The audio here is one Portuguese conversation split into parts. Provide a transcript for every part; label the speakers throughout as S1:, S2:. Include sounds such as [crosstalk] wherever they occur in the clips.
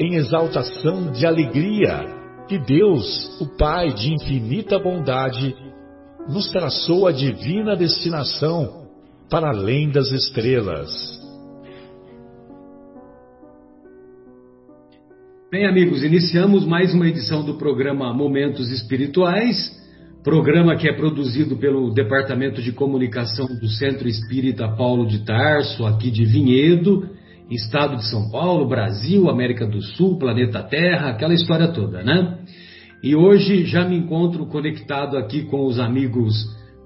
S1: em exaltação de alegria que Deus, o Pai de infinita bondade, nos traçou a divina destinação para além das estrelas.
S2: Bem, amigos, iniciamos mais uma edição do programa Momentos Espirituais, programa que é produzido pelo Departamento de Comunicação do Centro Espírita Paulo de Tarso, aqui de Vinhedo, Estado de São Paulo, Brasil, América do Sul, planeta Terra, aquela história toda, né? E hoje já me encontro conectado aqui com os amigos,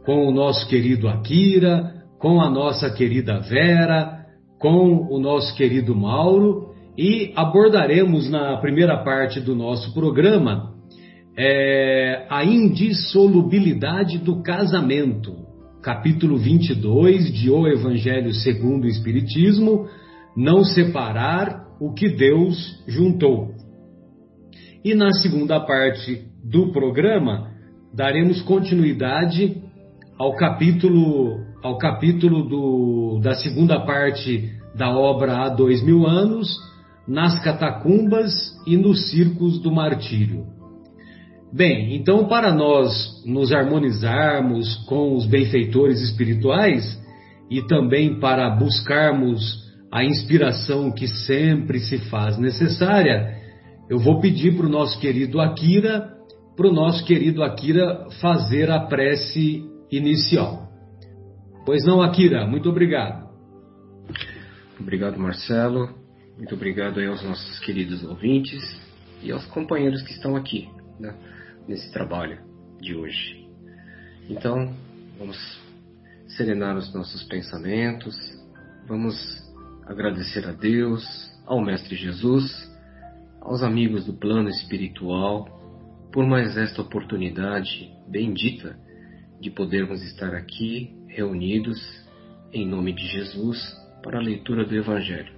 S2: com o nosso querido Akira, com a nossa querida Vera, com o nosso querido Mauro e abordaremos na primeira parte do nosso programa é, a indissolubilidade do casamento, capítulo 22 de O Evangelho segundo o Espiritismo não separar o que Deus juntou. E na segunda parte do programa, daremos continuidade ao capítulo, ao capítulo do, da segunda parte da obra Há Dois Mil Anos, nas catacumbas e nos circos do martírio. Bem, então, para nós nos harmonizarmos com os benfeitores espirituais e também para buscarmos a inspiração que sempre se faz necessária, eu vou pedir para o nosso querido Akira, para o nosso querido Akira fazer a prece inicial. Pois não, Akira, muito obrigado.
S3: Obrigado, Marcelo. Muito obrigado aos nossos queridos ouvintes e aos companheiros que estão aqui né, nesse trabalho de hoje. Então, vamos serenar os nossos pensamentos, vamos agradecer a Deus, ao Mestre Jesus, aos amigos do plano espiritual, por mais esta oportunidade bendita de podermos estar aqui reunidos em nome de Jesus para a leitura do Evangelho.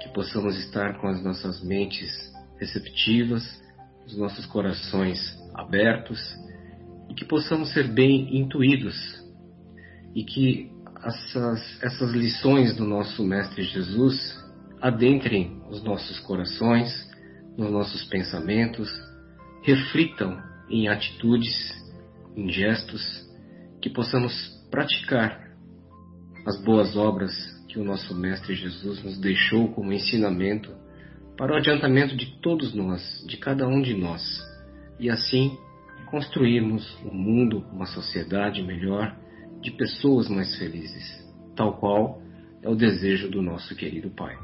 S3: Que possamos estar com as nossas mentes receptivas, os nossos corações abertos e que possamos ser bem intuídos e que essas, essas lições do nosso Mestre Jesus adentrem os nossos corações, nos nossos pensamentos, reflitam em atitudes, em gestos, que possamos praticar as boas obras que o nosso Mestre Jesus nos deixou como ensinamento para o adiantamento de todos nós, de cada um de nós, e assim construirmos um mundo, uma sociedade melhor de pessoas mais felizes, tal qual é o desejo do nosso querido Pai.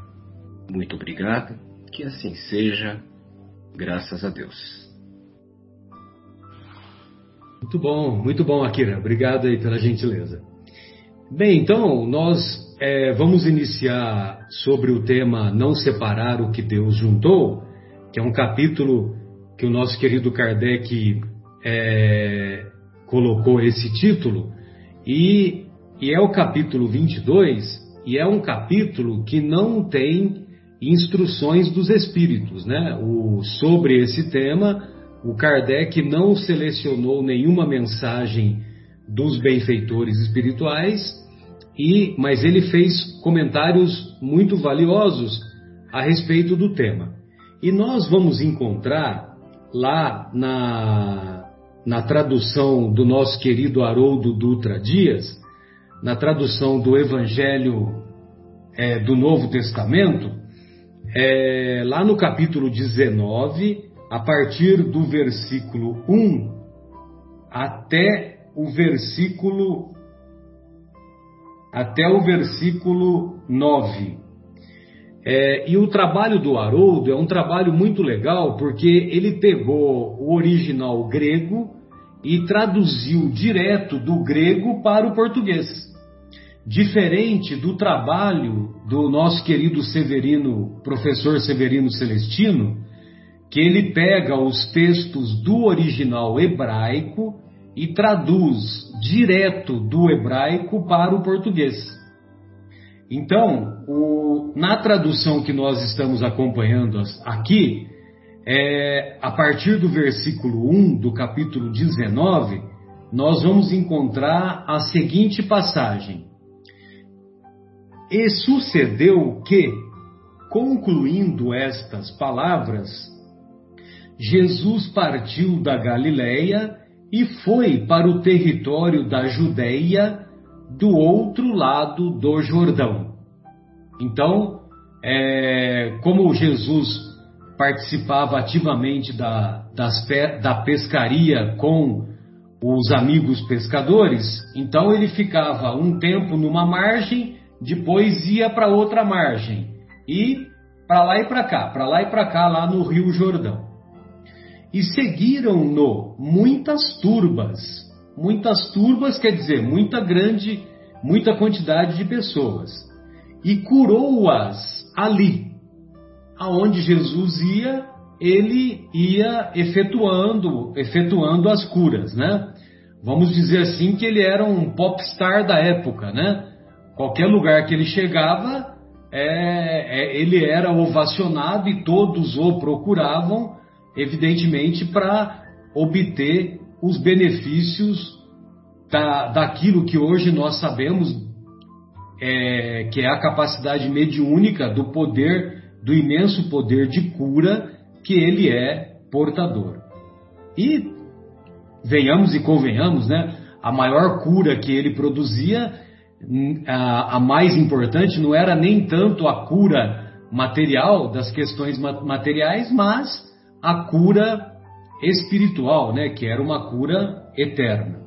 S3: Muito obrigado, que assim seja, graças a Deus.
S2: Muito bom, muito bom, Akira. Obrigado aí pela gentileza. Bem, então nós é, vamos iniciar sobre o tema Não Separar o que Deus Juntou, que é um capítulo que o nosso querido Kardec é, colocou esse título, e, e é o capítulo 22, e é um capítulo que não tem instruções dos espíritos, né? O, sobre esse tema, o Kardec não selecionou nenhuma mensagem dos benfeitores espirituais, e, mas ele fez comentários muito valiosos a respeito do tema. E nós vamos encontrar lá na, na tradução do nosso querido Haroldo Dutra Dias, na tradução do Evangelho é, do Novo Testamento, é, lá no capítulo 19, a partir do versículo 1 até o versículo até o versículo 9. É, e o trabalho do Haroldo é um trabalho muito legal porque ele pegou o original grego e traduziu direto do grego para o português. Diferente do trabalho do nosso querido Severino, professor Severino Celestino, que ele pega os textos do original hebraico e traduz direto do hebraico para o português. Então, o, na tradução que nós estamos acompanhando aqui, é, a partir do versículo 1 do capítulo 19, nós vamos encontrar a seguinte passagem. E sucedeu que, concluindo estas palavras, Jesus partiu da Galiléia e foi para o território da Judéia do outro lado do Jordão. Então, é, como Jesus participava ativamente da, das, da pescaria com os amigos pescadores, então ele ficava um tempo numa margem, depois ia para outra margem e para lá e para cá, para lá e para cá, lá no Rio Jordão. E seguiram-no muitas turbas. Muitas turbas quer dizer muita grande, muita quantidade de pessoas. E curou-as ali, aonde Jesus ia, ele ia efetuando, efetuando as curas, né? Vamos dizer assim que ele era um popstar da época, né? Qualquer lugar que ele chegava, é, é, ele era ovacionado e todos o procuravam, evidentemente, para obter os benefícios da, daquilo que hoje nós sabemos é, que é a capacidade mediúnica do poder do imenso poder de cura que ele é portador. E venhamos e convenhamos, né? A maior cura que ele produzia, a, a mais importante, não era nem tanto a cura material das questões materiais, mas a cura espiritual, né? Que era uma cura eterna.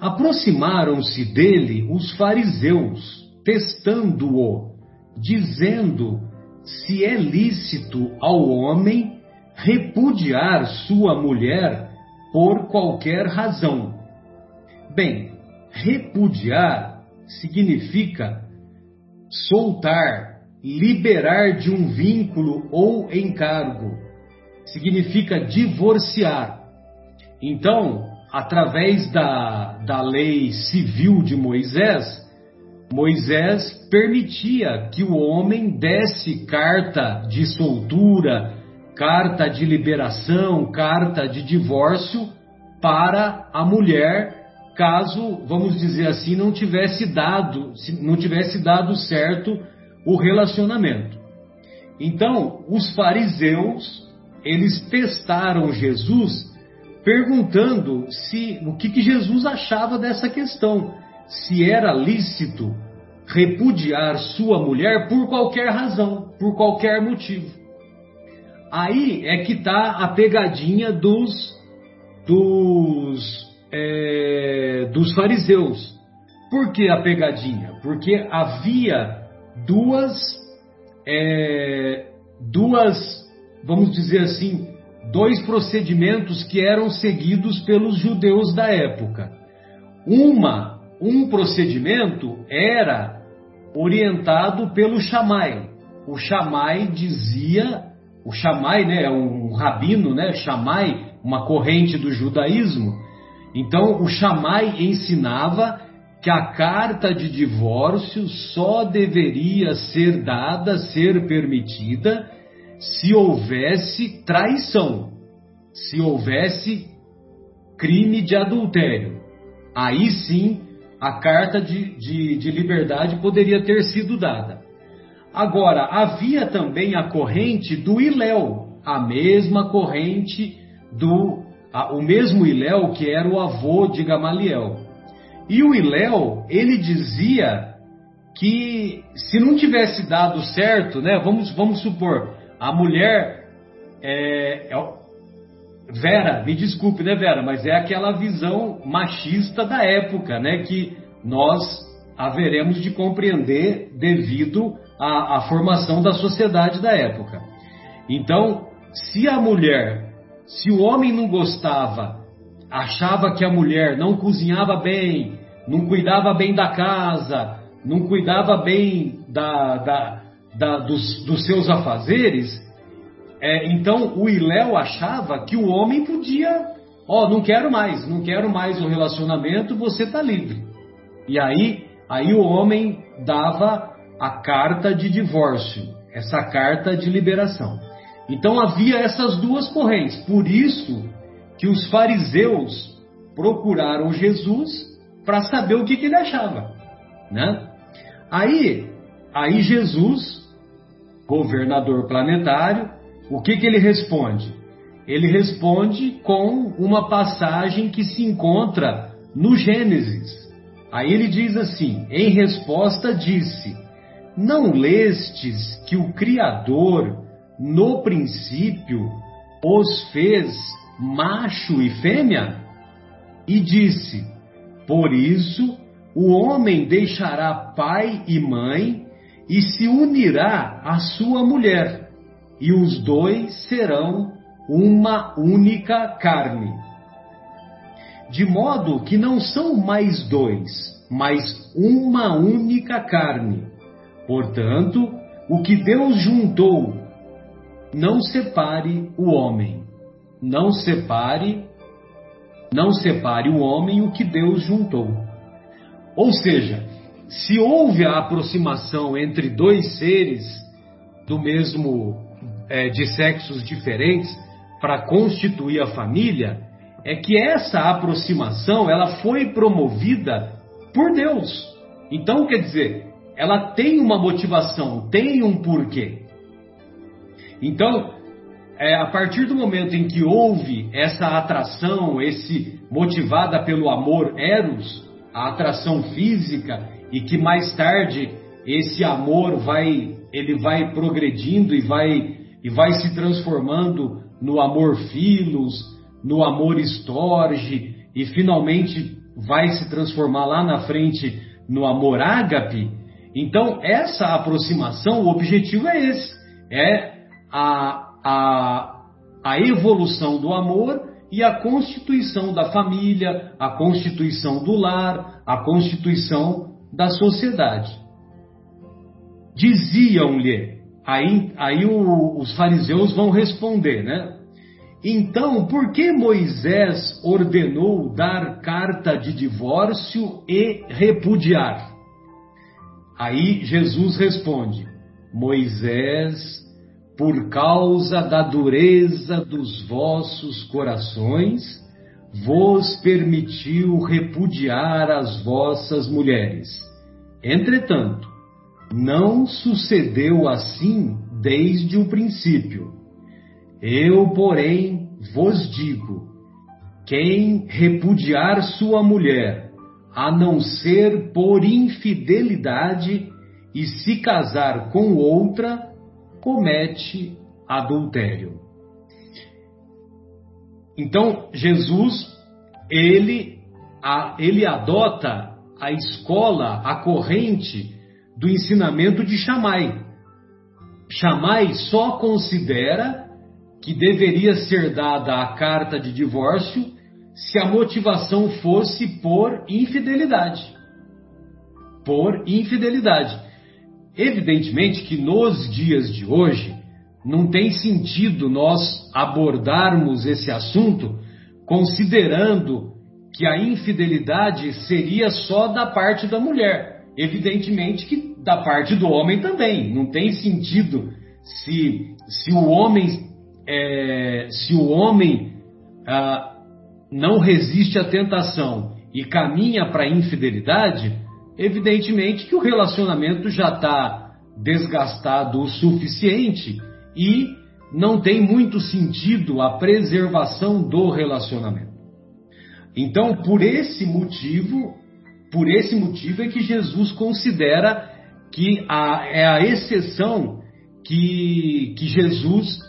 S2: Aproximaram-se dele os fariseus, testando-o, dizendo se é lícito ao homem repudiar sua mulher por qualquer razão. Bem, repudiar significa soltar, liberar de um vínculo ou encargo. Significa divorciar. Então, através da, da lei civil de Moisés, Moisés permitia que o homem desse carta de soltura, carta de liberação, carta de divórcio para a mulher, caso, vamos dizer assim, não tivesse dado, não tivesse dado certo o relacionamento. Então, os fariseus, eles testaram Jesus perguntando se o que, que Jesus achava dessa questão se era lícito repudiar sua mulher por qualquer razão, por qualquer motivo. Aí é que está a pegadinha dos dos é, dos fariseus. Por que a pegadinha? Porque havia duas é, duas vamos dizer assim dois procedimentos que eram seguidos pelos judeus da época. Uma um procedimento era orientado pelo Shammai. O Shammai dizia, o Shammai né, é um rabino, né, Shammai, uma corrente do judaísmo. Então o Shammai ensinava que a carta de divórcio só deveria ser dada, ser permitida, se houvesse traição, se houvesse crime de adultério. Aí sim a carta de, de, de liberdade poderia ter sido dada. Agora, havia também a corrente do Iléu, a mesma corrente do. A, o mesmo Iléu que era o avô de Gamaliel. E o Iléu, ele dizia que se não tivesse dado certo, né, vamos, vamos supor, a mulher é, é, Vera, me desculpe, né, Vera, mas é aquela visão machista da época, né, que nós haveremos de compreender devido à, à formação da sociedade da época. Então, se a mulher, se o homem não gostava, achava que a mulher não cozinhava bem, não cuidava bem da casa, não cuidava bem da, da, da dos, dos seus afazeres, é, então o Iléu achava que o homem podia, ó, oh, não quero mais, não quero mais o relacionamento, você está livre. E aí, aí o homem dava a carta de divórcio, essa carta de liberação. Então havia essas duas correntes. Por isso que os fariseus procuraram Jesus para saber o que, que ele achava, né? Aí, aí Jesus, governador planetário, o que, que ele responde? Ele responde com uma passagem que se encontra no Gênesis. Aí ele diz assim: em resposta, disse: Não lestes que o Criador, no princípio, os fez macho e fêmea? E disse: Por isso o homem deixará pai e mãe e se unirá à sua mulher e os dois serão uma única carne. De modo que não são mais dois, mas uma única carne. Portanto, o que Deus juntou, não separe o homem. Não separe, não separe o homem o que Deus juntou. Ou seja, se houve a aproximação entre dois seres do mesmo é, de sexos diferentes para constituir a família, é que essa aproximação ela foi promovida por Deus. Então, quer dizer, ela tem uma motivação, tem um porquê. Então, é, a partir do momento em que houve essa atração, esse motivada pelo amor eros, a atração física, e que mais tarde esse amor vai ele vai progredindo e vai e vai se transformando no amor filos, no amor estorge e finalmente vai se transformar lá na frente no amor ágape. Então, essa aproximação, o objetivo é esse: é a, a, a evolução do amor e a constituição da família, a constituição do lar, a constituição da sociedade. Diziam-lhe Aí, aí o, os fariseus vão responder, né? Então, por que Moisés ordenou dar carta de divórcio e repudiar? Aí Jesus responde: Moisés, por causa da dureza dos vossos corações, vos permitiu repudiar as vossas mulheres. Entretanto, não sucedeu assim desde o princípio. Eu, porém, vos digo: quem repudiar sua mulher, a não ser por infidelidade, e se casar com outra, comete adultério. Então, Jesus, ele, ele adota a escola, a corrente do ensinamento de Shammai. Shammai só considera que deveria ser dada a carta de divórcio se a motivação fosse por infidelidade. Por infidelidade. Evidentemente que nos dias de hoje não tem sentido nós abordarmos esse assunto considerando que a infidelidade seria só da parte da mulher. Evidentemente que da parte do homem também. Não tem sentido se, se o homem, é, se o homem ah, não resiste à tentação e caminha para a infidelidade, evidentemente que o relacionamento já está desgastado o suficiente e não tem muito sentido a preservação do relacionamento. Então, por esse motivo, por esse motivo é que Jesus considera que a, é a exceção que, que Jesus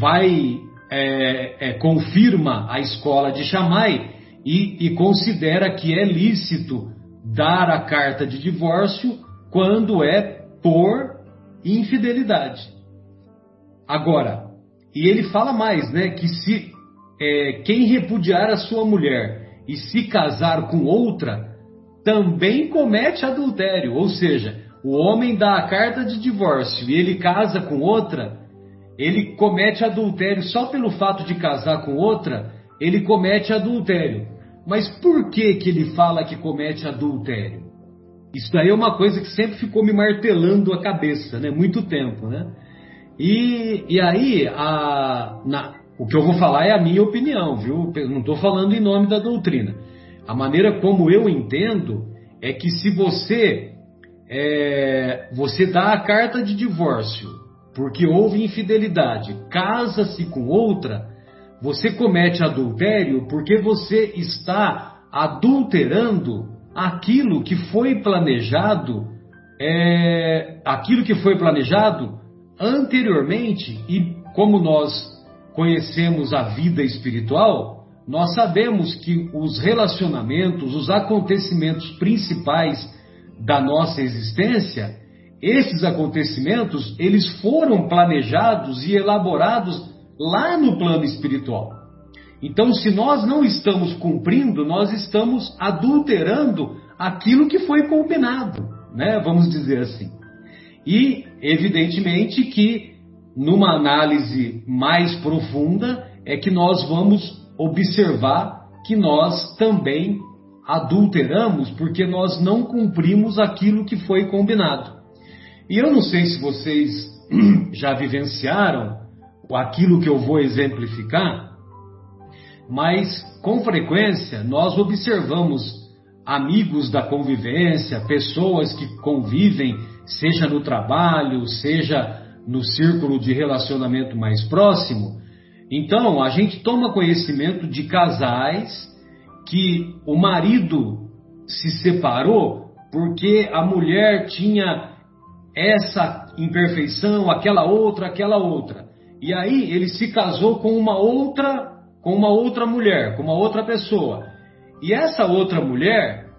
S2: vai é, é, confirma a escola de Shammai e, e considera que é lícito dar a carta de divórcio quando é por infidelidade. Agora, e ele fala mais, né, que se é, quem repudiar a sua mulher e se casar com outra, também comete adultério. Ou seja, o homem dá a carta de divórcio e ele casa com outra, ele comete adultério só pelo fato de casar com outra, ele comete adultério. Mas por que que ele fala que comete adultério? Isso daí é uma coisa que sempre ficou me martelando a cabeça, né? Muito tempo, né? E, e aí, a, na, o que eu vou falar é a minha opinião, viu? Não estou falando em nome da doutrina. A maneira como eu entendo é que se você é, você dá a carta de divórcio porque houve infidelidade, casa-se com outra, você comete adultério porque você está adulterando aquilo que foi planejado, é, aquilo que foi planejado anteriormente e como nós conhecemos a vida espiritual, nós sabemos que os relacionamentos, os acontecimentos principais da nossa existência, esses acontecimentos, eles foram planejados e elaborados lá no plano espiritual. Então, se nós não estamos cumprindo, nós estamos adulterando aquilo que foi combinado, né? Vamos dizer assim. E, evidentemente, que numa análise mais profunda é que nós vamos observar que nós também adulteramos porque nós não cumprimos aquilo que foi combinado. E eu não sei se vocês [clears throat] já vivenciaram aquilo que eu vou exemplificar, mas com frequência nós observamos amigos da convivência, pessoas que convivem, seja no trabalho, seja no círculo de relacionamento mais próximo. Então, a gente toma conhecimento de casais que o marido se separou porque a mulher tinha essa imperfeição, aquela outra, aquela outra. E aí ele se casou com uma outra, com uma outra mulher, com uma outra pessoa. E essa outra mulher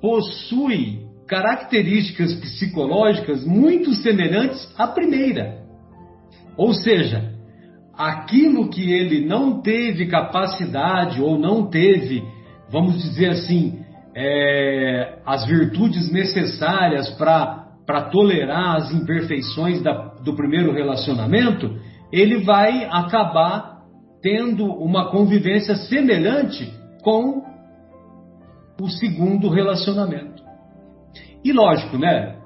S2: possui características psicológicas muito semelhantes à primeira. Ou seja, aquilo que ele não teve capacidade ou não teve, vamos dizer assim, é, as virtudes necessárias para tolerar as imperfeições da, do primeiro relacionamento, ele vai acabar tendo uma convivência semelhante com o segundo relacionamento. E lógico, né?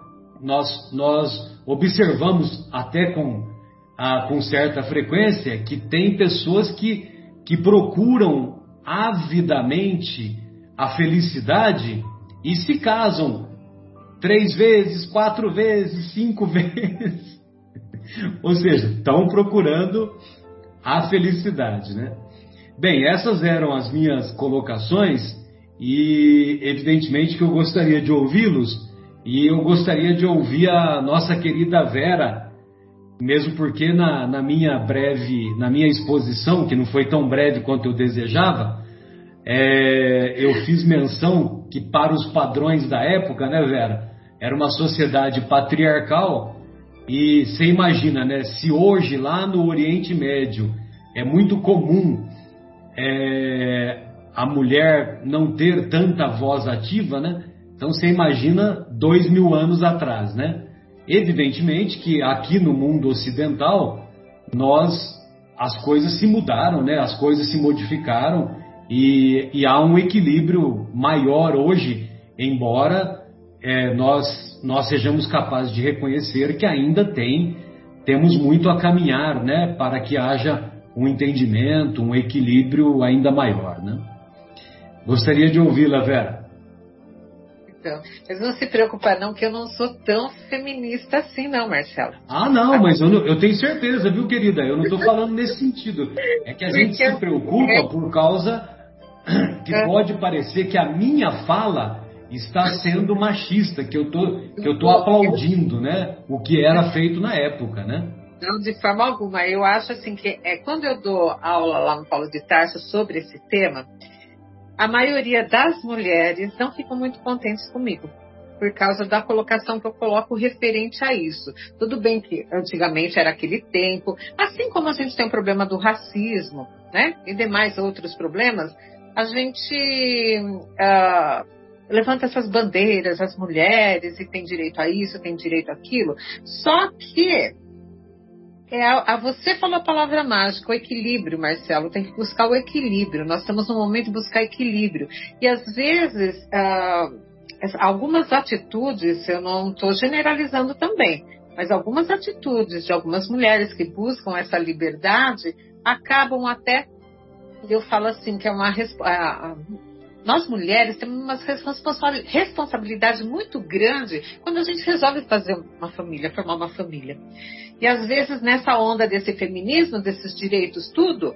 S2: Nós, nós observamos até com, a, com certa frequência que tem pessoas que, que procuram avidamente a felicidade e se casam três vezes, quatro vezes, cinco [laughs] vezes. Ou seja, estão procurando a felicidade, né? Bem, essas eram as minhas colocações e evidentemente que eu gostaria de ouvi-los e eu gostaria de ouvir a nossa querida Vera, mesmo porque na, na minha breve, na minha exposição, que não foi tão breve quanto eu desejava, é, eu fiz menção que para os padrões da época, né, Vera, era uma sociedade patriarcal e você imagina, né? Se hoje lá no Oriente Médio é muito comum é, a mulher não ter tanta voz ativa, né? Então você imagina dois mil anos atrás, né? Evidentemente que aqui no mundo ocidental nós as coisas se mudaram, né? As coisas se modificaram e, e há um equilíbrio maior hoje, embora é, nós, nós sejamos capazes de reconhecer que ainda tem, temos muito a caminhar né, para que haja um entendimento, um equilíbrio ainda maior. Né? Gostaria de ouvi-la, Vera.
S4: Então, mas não se preocupa não, que eu não sou tão feminista assim não, Marcelo.
S2: Ah, não, mas eu, não, eu tenho certeza, viu, querida? Eu não estou falando nesse sentido. É que a gente se preocupa é. por causa que é. pode parecer que a minha fala está sendo machista, que eu tô, que eu tô aplaudindo, né? O que era feito na época, né?
S4: Não, de forma alguma. Eu acho assim que é quando eu dou aula lá no Paulo de Tarso sobre esse tema, a maioria das mulheres não ficam muito contentes comigo por causa da colocação que eu coloco referente a isso. Tudo bem que antigamente era aquele tempo, assim como a gente tem o problema do racismo, né, e demais outros problemas, a gente uh, levanta essas bandeiras, as mulheres, e tem direito a isso, tem direito àquilo. Só que é a, a, você falou a palavra mágica, o equilíbrio, Marcelo. Tem que buscar o equilíbrio. Nós estamos no momento de buscar equilíbrio. E às vezes, uh, algumas atitudes, eu não estou generalizando também, mas algumas atitudes de algumas mulheres que buscam essa liberdade acabam até, eu falo assim, que é uma nós mulheres temos uma responsabilidade muito grande quando a gente resolve fazer uma família, formar uma família. E às vezes nessa onda desse feminismo, desses direitos, tudo,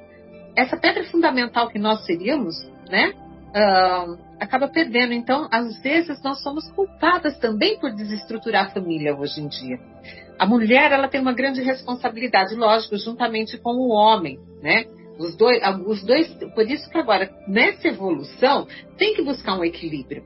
S4: essa pedra fundamental que nós seríamos, né? Uh, acaba perdendo. Então, às vezes, nós somos culpadas também por desestruturar a família hoje em dia. A mulher, ela tem uma grande responsabilidade, lógico, juntamente com o homem, né? Os dois, os dois, por isso que agora, nessa evolução, tem que buscar um equilíbrio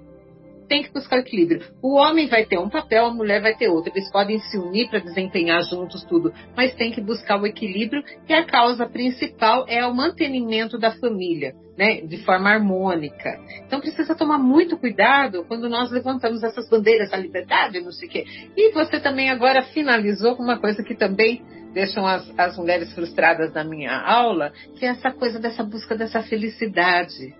S4: tem que buscar equilíbrio. O homem vai ter um papel, a mulher vai ter outro. Eles podem se unir para desempenhar juntos tudo, mas tem que buscar o equilíbrio e a causa principal é o mantenimento da família, né, de forma harmônica. Então precisa tomar muito cuidado quando nós levantamos essas bandeiras da liberdade, não sei o quê. E você também agora finalizou com uma coisa que também deixam as, as mulheres frustradas na minha aula, que é essa coisa dessa busca dessa felicidade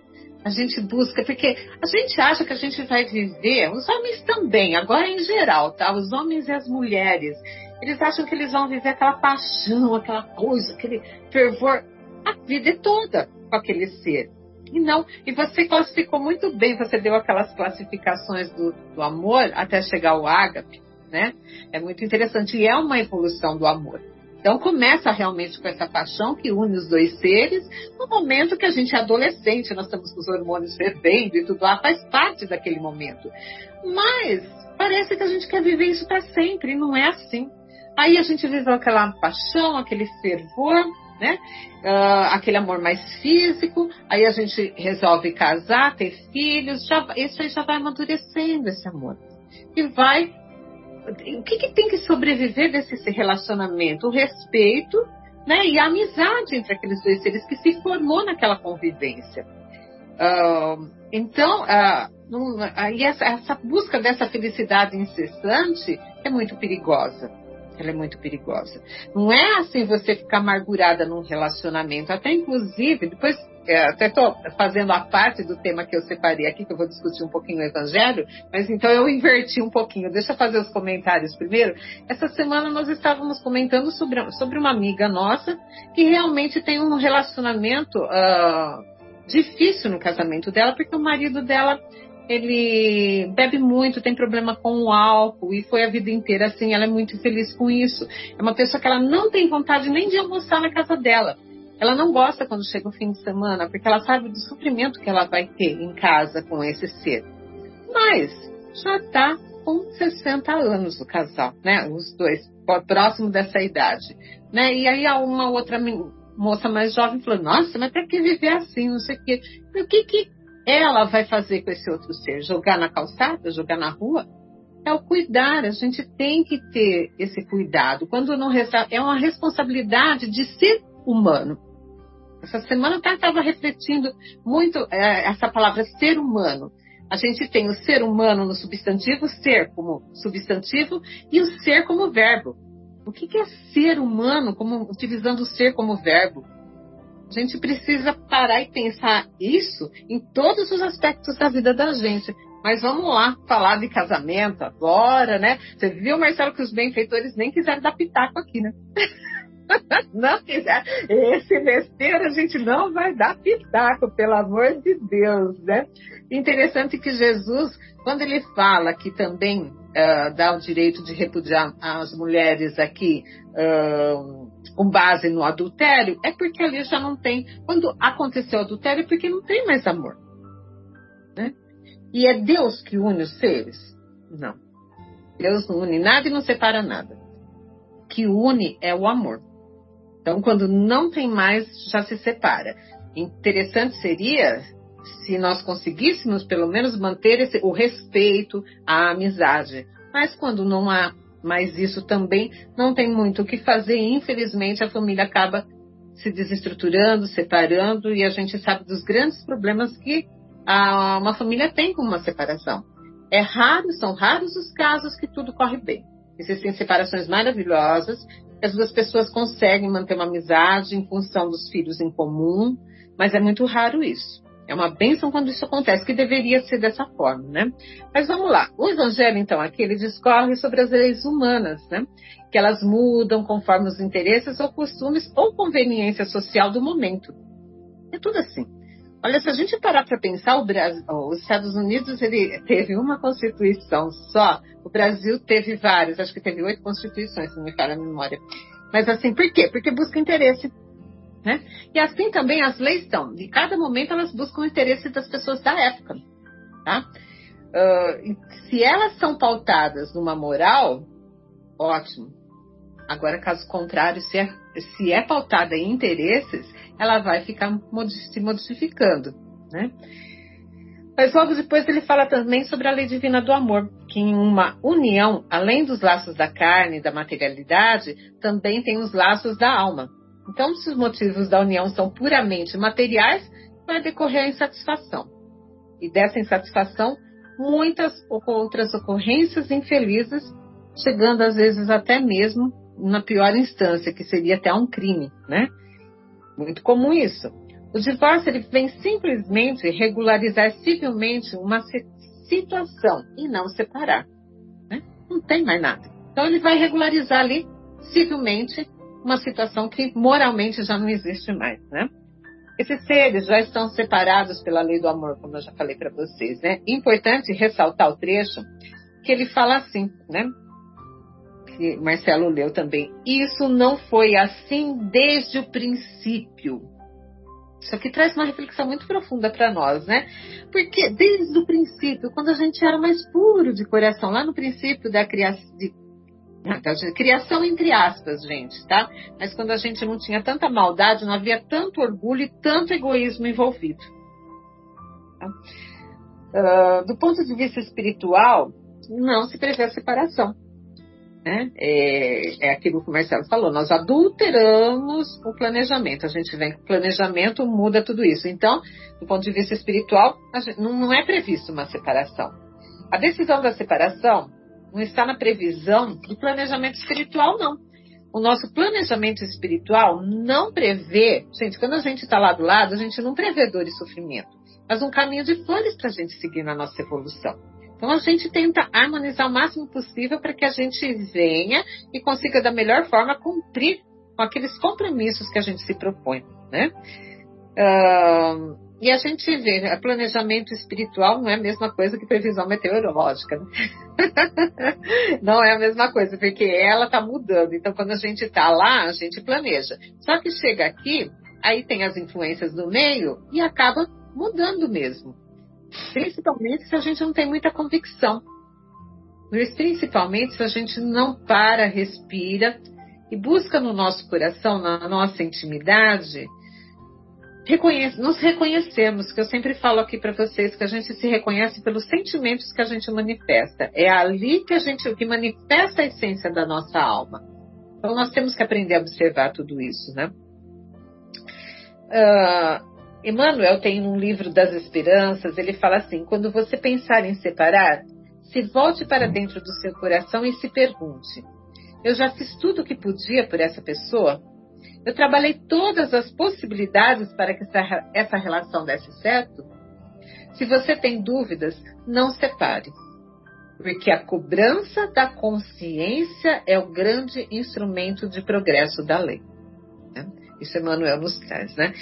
S4: a gente busca, porque a gente acha que a gente vai viver, os homens também, agora em geral, tá? Os homens e as mulheres, eles acham que eles vão viver aquela paixão, aquela coisa, aquele fervor a vida toda com aquele ser. E não, e você classificou muito bem, você deu aquelas classificações do, do amor até chegar ao ágape, né? É muito interessante e é uma evolução do amor. Então começa realmente com essa paixão que une os dois seres, no momento que a gente é adolescente, nós estamos com os hormônios fervendo e tudo lá, faz parte daquele momento. Mas parece que a gente quer viver isso para sempre, e não é assim. Aí a gente vive aquela paixão, aquele fervor, né? Uh, aquele amor mais físico, aí a gente resolve casar, ter filhos, já, isso aí já vai amadurecendo esse amor. E vai o que, que tem que sobreviver desse relacionamento? O respeito né, e a amizade entre aqueles dois seres que se formou naquela convivência. Uh, então, uh, aí essa, essa, busca dessa felicidade incessante é muito perigosa. Ela é muito perigosa. Não é assim você ficar amargurada num relacionamento. Até inclusive, depois é, até estou fazendo a parte do tema que eu separei aqui, que eu vou discutir um pouquinho o Evangelho, mas então eu inverti um pouquinho. Deixa eu fazer os comentários primeiro. Essa semana nós estávamos comentando sobre, sobre uma amiga nossa que realmente tem um relacionamento uh, difícil no casamento dela, porque o marido dela ele bebe muito, tem problema com o álcool e foi a vida inteira assim. Ela é muito feliz com isso. É uma pessoa que ela não tem vontade nem de almoçar na casa dela ela não gosta quando chega o fim de semana, porque ela sabe do sofrimento que ela vai ter em casa com esse ser. Mas já está com 60 anos o casal, né? Os dois, próximo dessa idade. Né? E aí uma outra moça mais jovem falou, nossa, mas para que viver assim, não sei o quê. E o que, que ela vai fazer com esse outro ser? Jogar na calçada? Jogar na rua? É o cuidar, a gente tem que ter esse cuidado. Quando não é uma responsabilidade de ser humano. Essa semana eu estava refletindo muito é, essa palavra ser humano. A gente tem o ser humano no substantivo, ser como substantivo, e o ser como verbo. O que, que é ser humano, como, utilizando o ser como verbo? A gente precisa parar e pensar isso em todos os aspectos da vida da gente. Mas vamos lá falar de casamento agora, né? Você viu, Marcelo, que os benfeitores nem quiseram dar pitaco aqui, né? [laughs] [laughs] não quiser esse besteira, a gente não vai dar pitaco, pelo amor de Deus, né? Interessante que Jesus, quando ele fala que também uh, dá o direito de repudiar as mulheres aqui uh, com base no adultério, é porque ali já não tem. Quando aconteceu o adultério, é porque não tem mais amor. Né? E é Deus que une os seres? Não. Deus não une nada e não separa nada que une é o amor. Então, quando não tem mais, já se separa. Interessante seria se nós conseguíssemos pelo menos manter esse, o respeito, a amizade. Mas quando não há mais isso também, não tem muito o que fazer. Infelizmente, a família acaba se desestruturando, separando, e a gente sabe dos grandes problemas que a, uma família tem com uma separação. É raro, são raros os casos que tudo corre bem. Existem separações maravilhosas, as duas pessoas conseguem manter uma amizade em função dos filhos em comum, mas é muito raro isso. É uma bênção quando isso acontece, que deveria ser dessa forma, né? Mas vamos lá. O Evangelho, então, aqui ele discorre sobre as leis humanas, né? Que elas mudam conforme os interesses ou costumes ou conveniência social do momento. É tudo assim. Olha, se a gente parar para pensar, Brasil, os Estados Unidos ele teve uma constituição só, o Brasil teve várias, acho que teve oito constituições, se não me falha a memória. Mas assim, por quê? Porque busca interesse. Né? E assim também as leis estão. De cada momento elas buscam o interesse das pessoas da época. Tá? Uh, se elas são pautadas numa moral, ótimo. Agora, caso contrário, se é, se é pautada em interesses, ela vai ficar se modificando. Né? Mas logo depois ele fala também sobre a lei divina do amor, que em uma união, além dos laços da carne e da materialidade, também tem os laços da alma. Então, se os motivos da união são puramente materiais, vai decorrer a insatisfação. E dessa insatisfação, muitas outras ocorrências infelizes, chegando às vezes até mesmo na pior instância, que seria até um crime, né? Muito comum isso. O divórcio ele vem simplesmente regularizar civilmente uma situação e não separar. Né? Não tem mais nada. Então ele vai regularizar ali civilmente uma situação que moralmente já não existe mais, né? Esses seres já estão separados pela lei do amor, como eu já falei para vocês, né? Importante ressaltar o trecho que ele fala assim, né? Que Marcelo leu também. Isso não foi assim desde o princípio. Isso aqui traz uma reflexão muito profunda para nós, né? Porque desde o princípio, quando a gente era mais puro de coração, lá no princípio da criação, de Criação entre aspas, gente, tá? Mas quando a gente não tinha tanta maldade, não havia tanto orgulho e tanto egoísmo envolvido. Tá? Uh, do ponto de vista espiritual, não se prevê a separação. Né? É, é aquilo que o Marcelo falou, nós adulteramos o planejamento. A gente vem com o planejamento, muda tudo isso. Então, do ponto de vista espiritual, gente, não, não é previsto uma separação. A decisão da separação não está na previsão do planejamento espiritual, não. O nosso planejamento espiritual não prevê. Gente, quando a gente está lá do lado, a gente não prevê dor e sofrimento, mas um caminho de flores para a gente seguir na nossa evolução. Então a gente tenta harmonizar o máximo possível para que a gente venha e consiga da melhor forma cumprir com aqueles compromissos que a gente se propõe, né? Uh, e a gente vê, planejamento espiritual não é a mesma coisa que previsão meteorológica. Né? [laughs] não é a mesma coisa, porque ela está mudando. Então, quando a gente está lá, a gente planeja. Só que chega aqui, aí tem as influências do meio e acaba mudando mesmo. Principalmente se a gente não tem muita convicção. Mas principalmente se a gente não para, respira e busca no nosso coração, na nossa intimidade, reconhece, nos reconhecemos, que eu sempre falo aqui para vocês que a gente se reconhece pelos sentimentos que a gente manifesta. É ali que a gente que manifesta a essência da nossa alma. Então nós temos que aprender a observar tudo isso, né? Uh, Emmanuel tem um livro das esperanças, ele fala assim: quando você pensar em separar, se volte para dentro do seu coração e se pergunte: eu já fiz tudo o que podia por essa pessoa? Eu trabalhei todas as possibilidades para que essa, essa relação desse certo. Se você tem dúvidas, não separe. Porque a cobrança da consciência é o grande instrumento de progresso da lei. Né? Isso Emmanuel nos traz, né?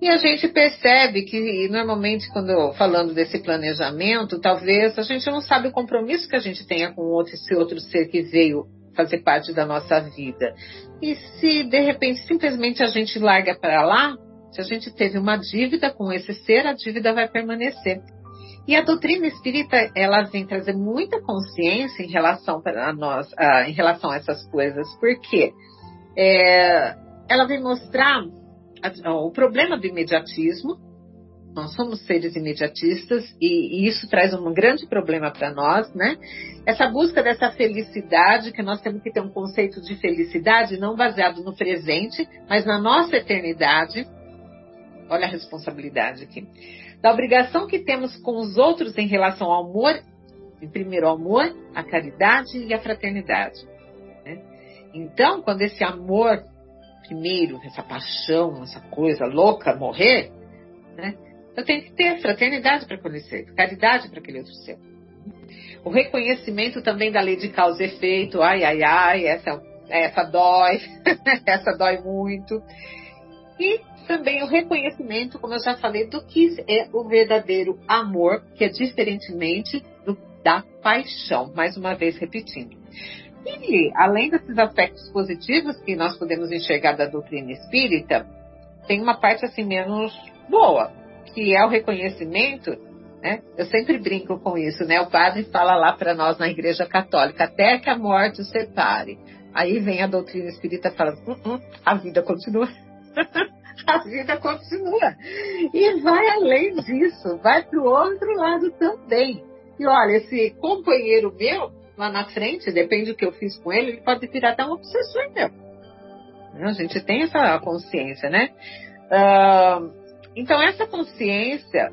S4: E a gente percebe que, normalmente, quando falando desse planejamento, talvez a gente não sabe o compromisso que a gente tenha com outro, esse outro ser que veio fazer parte da nossa vida. E se de repente simplesmente a gente larga para lá, se a gente teve uma dívida com esse ser, a dívida vai permanecer. E a doutrina espírita, ela vem trazer muita consciência em relação a nós, uh, em relação a essas coisas, porque é, ela vem mostrar o problema do imediatismo. Nós somos seres imediatistas e, e isso traz um grande problema para nós, né? Essa busca dessa felicidade, que nós temos que ter um conceito de felicidade não baseado no presente, mas na nossa eternidade. Olha a responsabilidade aqui da obrigação que temos com os outros em relação ao amor, em primeiro, amor, a caridade e a fraternidade. Né? Então, quando esse amor, primeiro, essa paixão, essa coisa louca morrer, né? eu tenho que ter fraternidade para conhecer, caridade para aquele outro ser. O reconhecimento também da lei de causa e efeito, ai, ai, ai, essa, essa dói, [laughs] essa dói muito. E também o reconhecimento, como eu já falei, do que é o verdadeiro amor, que é diferentemente do, da paixão, mais uma vez repetindo. E, além desses aspectos positivos que nós podemos enxergar da doutrina espírita, tem uma parte assim menos boa, que é o reconhecimento. Né? Eu sempre brinco com isso, né? O padre fala lá para nós na Igreja Católica, até que a morte os separe. Aí vem a doutrina espírita falando, uh -uh, a vida continua. [laughs] a vida continua. E vai além disso, vai para o outro lado também. E olha, esse companheiro meu, lá na frente, depende do que eu fiz com ele, ele pode virar até um obsessor meu. A gente tem essa consciência, né? Uh, então, essa consciência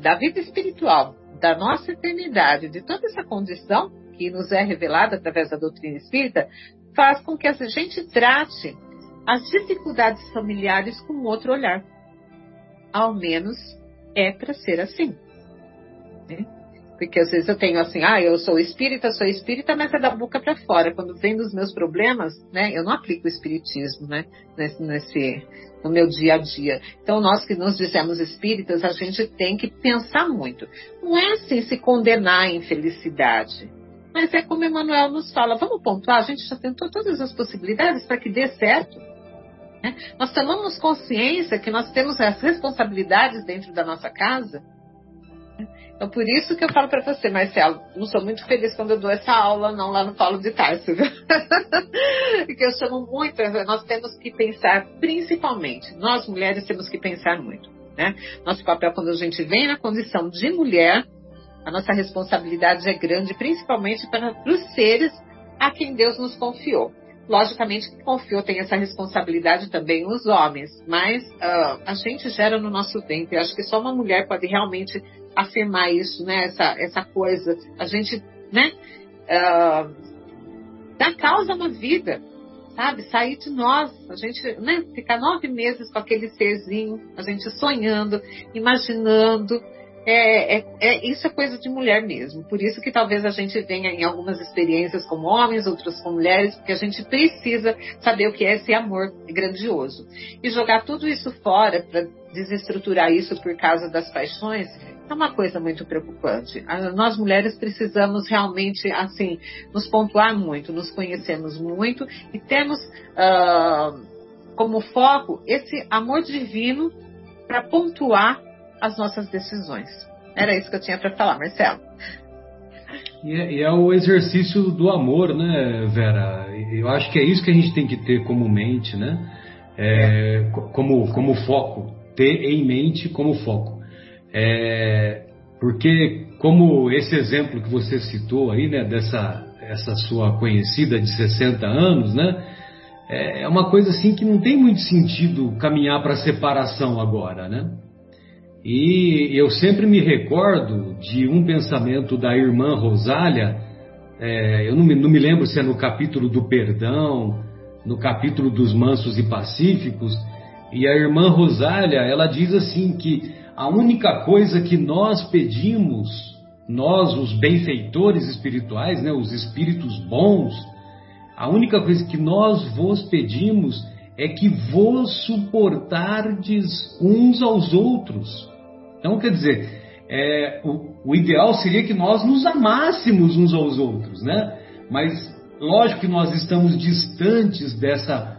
S4: da vida espiritual, da nossa eternidade, de toda essa condição que nos é revelada através da doutrina espírita, faz com que a gente trate as dificuldades familiares com outro olhar. Ao menos é para ser assim. Né? Porque às vezes eu tenho assim, ah, eu sou espírita, sou espírita, mas é da boca para fora. Quando vem dos meus problemas, né, eu não aplico o espiritismo, né, nesse, nesse, no meu dia a dia. Então nós que nos dizemos espíritas, a gente tem que pensar muito. Não é assim se condenar à infelicidade. Mas é como Emmanuel nos fala, vamos pontuar, a gente já tentou todas as possibilidades para que dê certo. Né? Nós tomamos consciência que nós temos as responsabilidades dentro da nossa casa. Então, por isso que eu falo para você, Marcelo, não sou muito feliz quando eu dou essa aula, não, lá no Paulo de Tarso, [laughs] Porque eu chamo muito, nós temos que pensar, principalmente, nós mulheres temos que pensar muito. Né? Nosso papel, quando a gente vem na condição de mulher, a nossa responsabilidade é grande, principalmente para os seres a quem Deus nos confiou. Logicamente que confiou tem essa responsabilidade também os homens, mas uh, a gente gera no nosso ventre. Acho que só uma mulher pode realmente afirmar isso, né? Essa, essa coisa. A gente, né? Uh, dá causa a uma vida, sabe? Sair de nós, a gente, né? Ficar nove meses com aquele serzinho, a gente sonhando, imaginando, é, é, é, isso é coisa de mulher mesmo. Por isso que talvez a gente venha em algumas experiências como homens, outras com mulheres, porque a gente precisa saber o que é esse amor grandioso. E jogar tudo isso fora para desestruturar isso por causa das paixões é uma coisa muito preocupante. Nós mulheres precisamos realmente, assim, nos pontuar muito, nos conhecermos muito e temos uh, como foco esse amor divino para pontuar as nossas decisões. Era isso que eu tinha para falar, Marcelo.
S2: E é, e é, o exercício do amor, né, Vera? Eu acho que é isso que a gente tem que ter como mente, né? É, como, como foco. Ter em mente como foco. É, porque, como esse exemplo que você citou aí, né, dessa essa sua conhecida de 60 anos, né? É, é uma coisa assim que não tem muito sentido caminhar para separação agora, né? E eu sempre me recordo de um pensamento da irmã Rosália, é, eu não me, não me lembro se é no capítulo do perdão, no capítulo dos mansos e pacíficos, e a irmã Rosália, ela diz assim que a única coisa que nós pedimos, nós os benfeitores espirituais, né, os espíritos bons, a única coisa que nós vos pedimos é que vos suportardes uns aos outros. Então, quer dizer, é, o, o, ideal seria que nós nos amássemos uns aos outros, né? Mas, lógico que nós estamos distantes dessa,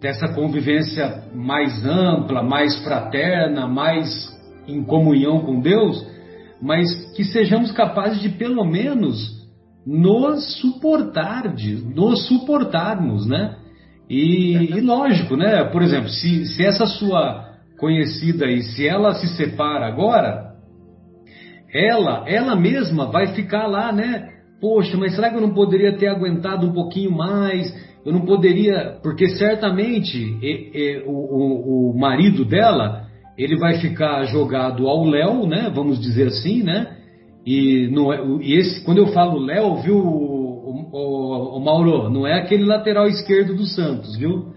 S2: dessa convivência mais ampla, mais fraterna, mais em comunhão com Deus, mas que sejamos capazes de pelo menos nos suportar, de, nos suportarmos, né? E, e, lógico, né? Por exemplo, se, se essa sua conhecida aí, se ela se separa agora, ela, ela mesma vai ficar lá, né? Poxa, mas será que eu não poderia ter aguentado um pouquinho mais? Eu não poderia, porque certamente e, e, o, o, o marido dela ele vai ficar jogado ao Léo, né? Vamos dizer assim, né? E, não é, e esse, quando eu falo Léo, viu, o, o, o, Mauro, não é aquele lateral esquerdo do Santos, viu?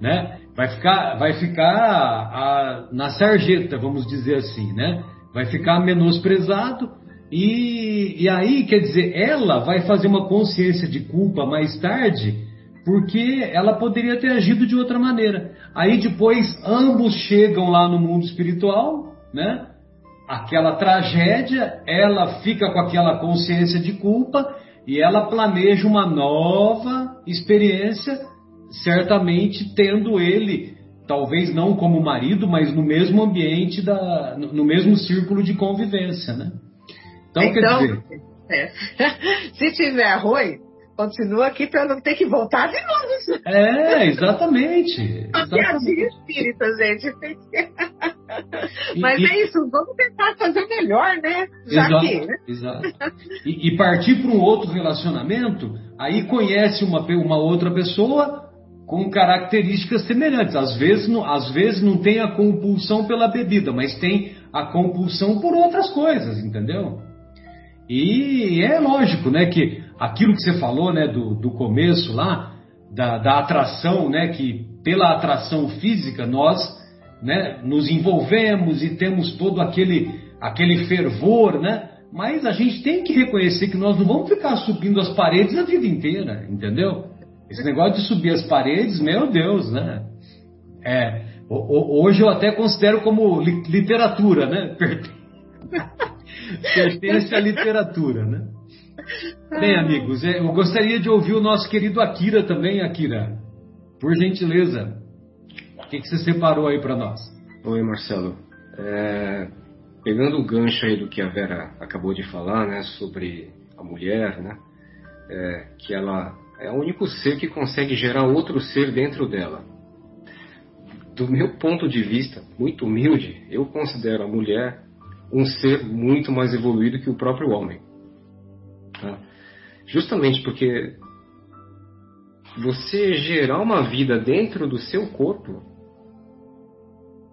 S2: Né? Vai ficar, vai ficar a, na sarjeta, vamos dizer assim, né? Vai ficar menosprezado e, e aí, quer dizer, ela vai fazer uma consciência de culpa mais tarde porque ela poderia ter agido de outra maneira. Aí depois ambos chegam lá no mundo espiritual, né? Aquela tragédia, ela fica com aquela consciência de culpa e ela planeja uma nova experiência, certamente tendo ele, talvez não como marido, mas no mesmo ambiente da, no mesmo círculo de convivência, né?
S4: Então, então quer dizer, é. [laughs] se tiver arroz, continua aqui para não ter que voltar de novo.
S2: É, exatamente.
S4: exatamente. espírita, gente. Mas e, é isso, vamos tentar fazer melhor, né? Já
S2: exato, que, né? Exato. E, e partir para um outro relacionamento, aí conhece uma, uma outra pessoa com características semelhantes. Às vezes, não, às vezes não tem a compulsão pela bebida, mas tem a compulsão por outras coisas, entendeu? E é lógico, né, que aquilo que você falou, né, do, do começo lá, da, da atração, né, que pela atração física nós, né, nos envolvemos e temos todo aquele, aquele fervor, né, mas a gente tem que reconhecer que nós não vamos ficar subindo as paredes a vida inteira, entendeu? Esse negócio de subir as paredes, meu Deus, né? É, hoje eu até considero como literatura, né? [laughs] Pertence à literatura, né? Bem, amigos, é, eu gostaria de ouvir o nosso querido Akira também, Akira. Por gentileza, o que, que você separou aí para nós?
S3: Oi, Marcelo. É, pegando o gancho aí do que a Vera acabou de falar, né, sobre a mulher, né, é, que ela é o único ser que consegue gerar outro ser dentro dela. Do meu ponto de vista, muito humilde, eu considero a mulher um ser muito mais evoluído que o próprio homem. Tá? Justamente porque você gerar uma vida dentro do seu corpo,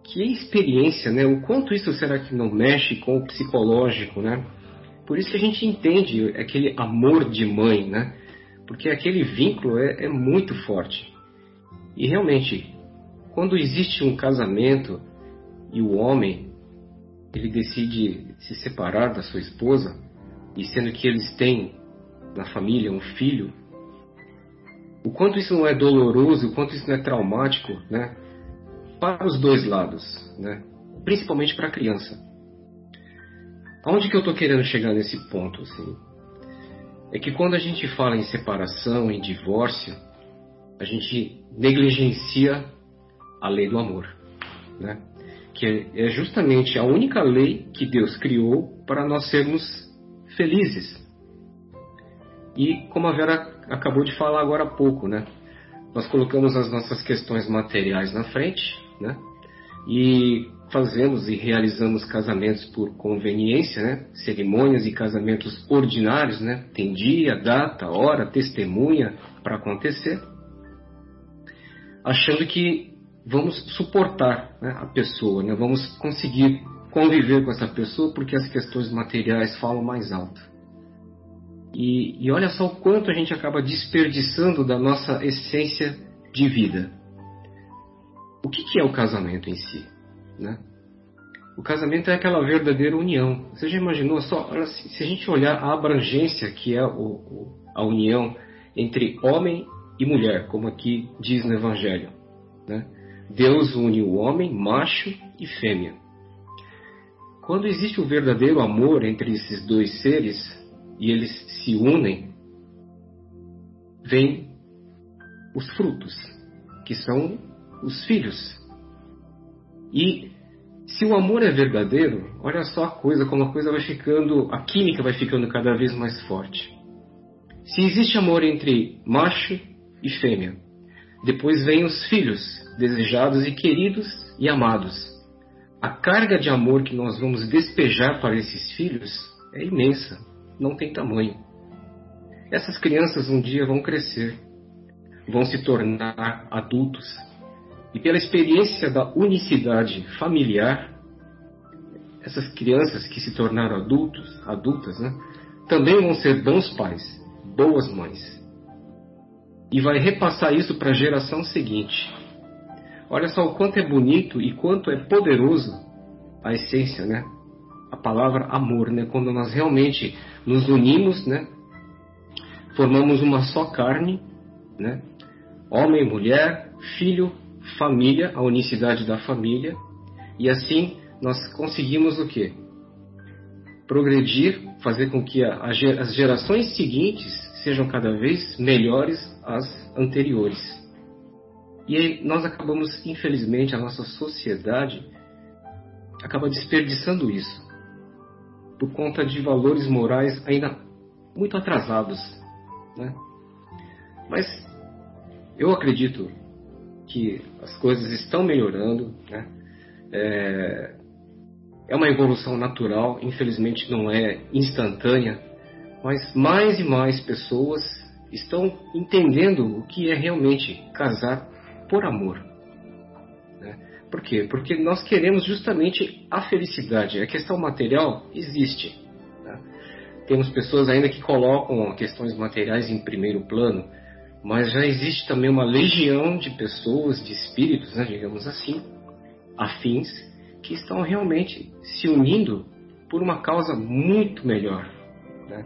S3: que experiência, né? O quanto isso será que não mexe com o psicológico, né? Por isso que a gente entende aquele amor de mãe, né? Porque aquele vínculo é, é muito forte. E realmente, quando existe um casamento e o homem ele decide se separar da sua esposa, e sendo que eles têm na família um filho, o quanto isso não é doloroso, o quanto isso não é traumático, né? Para os dois lados, né? Principalmente para a criança. Aonde que eu estou querendo chegar nesse ponto, assim? É que quando a gente fala em separação, em divórcio, a gente negligencia a lei do amor, né? Que é justamente a única lei que Deus criou para nós sermos felizes. E como a Vera acabou de falar agora há pouco, né? Nós colocamos as nossas questões materiais na frente, né? E fazemos e realizamos casamentos por conveniência, né? Cerimônias e casamentos ordinários, né? Tem dia, data, hora, testemunha para acontecer, achando que vamos suportar né, a pessoa, né? Vamos conseguir conviver com essa pessoa porque as questões materiais falam mais alto. E, e olha só o quanto a gente acaba desperdiçando da nossa essência de vida. O que, que é o casamento em si? Né? O casamento é aquela verdadeira união. Você já imaginou só? Se a gente olhar a abrangência que é o, a união entre homem e mulher, como aqui diz no Evangelho. Né? Deus une o homem, macho e fêmea. Quando existe o verdadeiro amor entre esses dois seres e eles se unem, vem os frutos, que são os filhos. E Se o amor é verdadeiro, olha só a coisa, como a coisa vai ficando, a química vai ficando cada vez mais forte. Se existe amor entre macho e fêmea, depois vêm os filhos, desejados e queridos e amados. A carga de amor que nós vamos despejar para esses filhos é imensa, não tem tamanho. Essas crianças um dia vão crescer, vão se tornar adultos, e pela experiência da unicidade familiar, essas crianças que se tornaram adultos, adultas, né, também vão ser bons pais, boas mães. E vai repassar isso para a geração seguinte. Olha só o quanto é bonito e quanto é poderoso a essência, né? A palavra amor, né? Quando nós realmente nos unimos, né? Formamos uma só carne, né? Homem, mulher, filho, família, a unicidade da família, e assim nós conseguimos o quê? Progredir, fazer com que a, a, as gerações seguintes sejam cada vez melhores às anteriores. E nós acabamos, infelizmente, a nossa sociedade acaba desperdiçando isso por conta de valores morais ainda muito atrasados, né? Mas eu acredito que as coisas estão melhorando, né? É, é uma evolução natural, infelizmente não é instantânea, mas mais e mais pessoas estão entendendo o que é realmente casar por amor. Né? Por quê? Porque nós queremos justamente a felicidade. A questão material existe. Né? Temos pessoas ainda que colocam questões materiais em primeiro plano, mas já existe também uma legião de pessoas, de espíritos, né, digamos assim, afins, que estão realmente se unindo por uma causa muito melhor, né,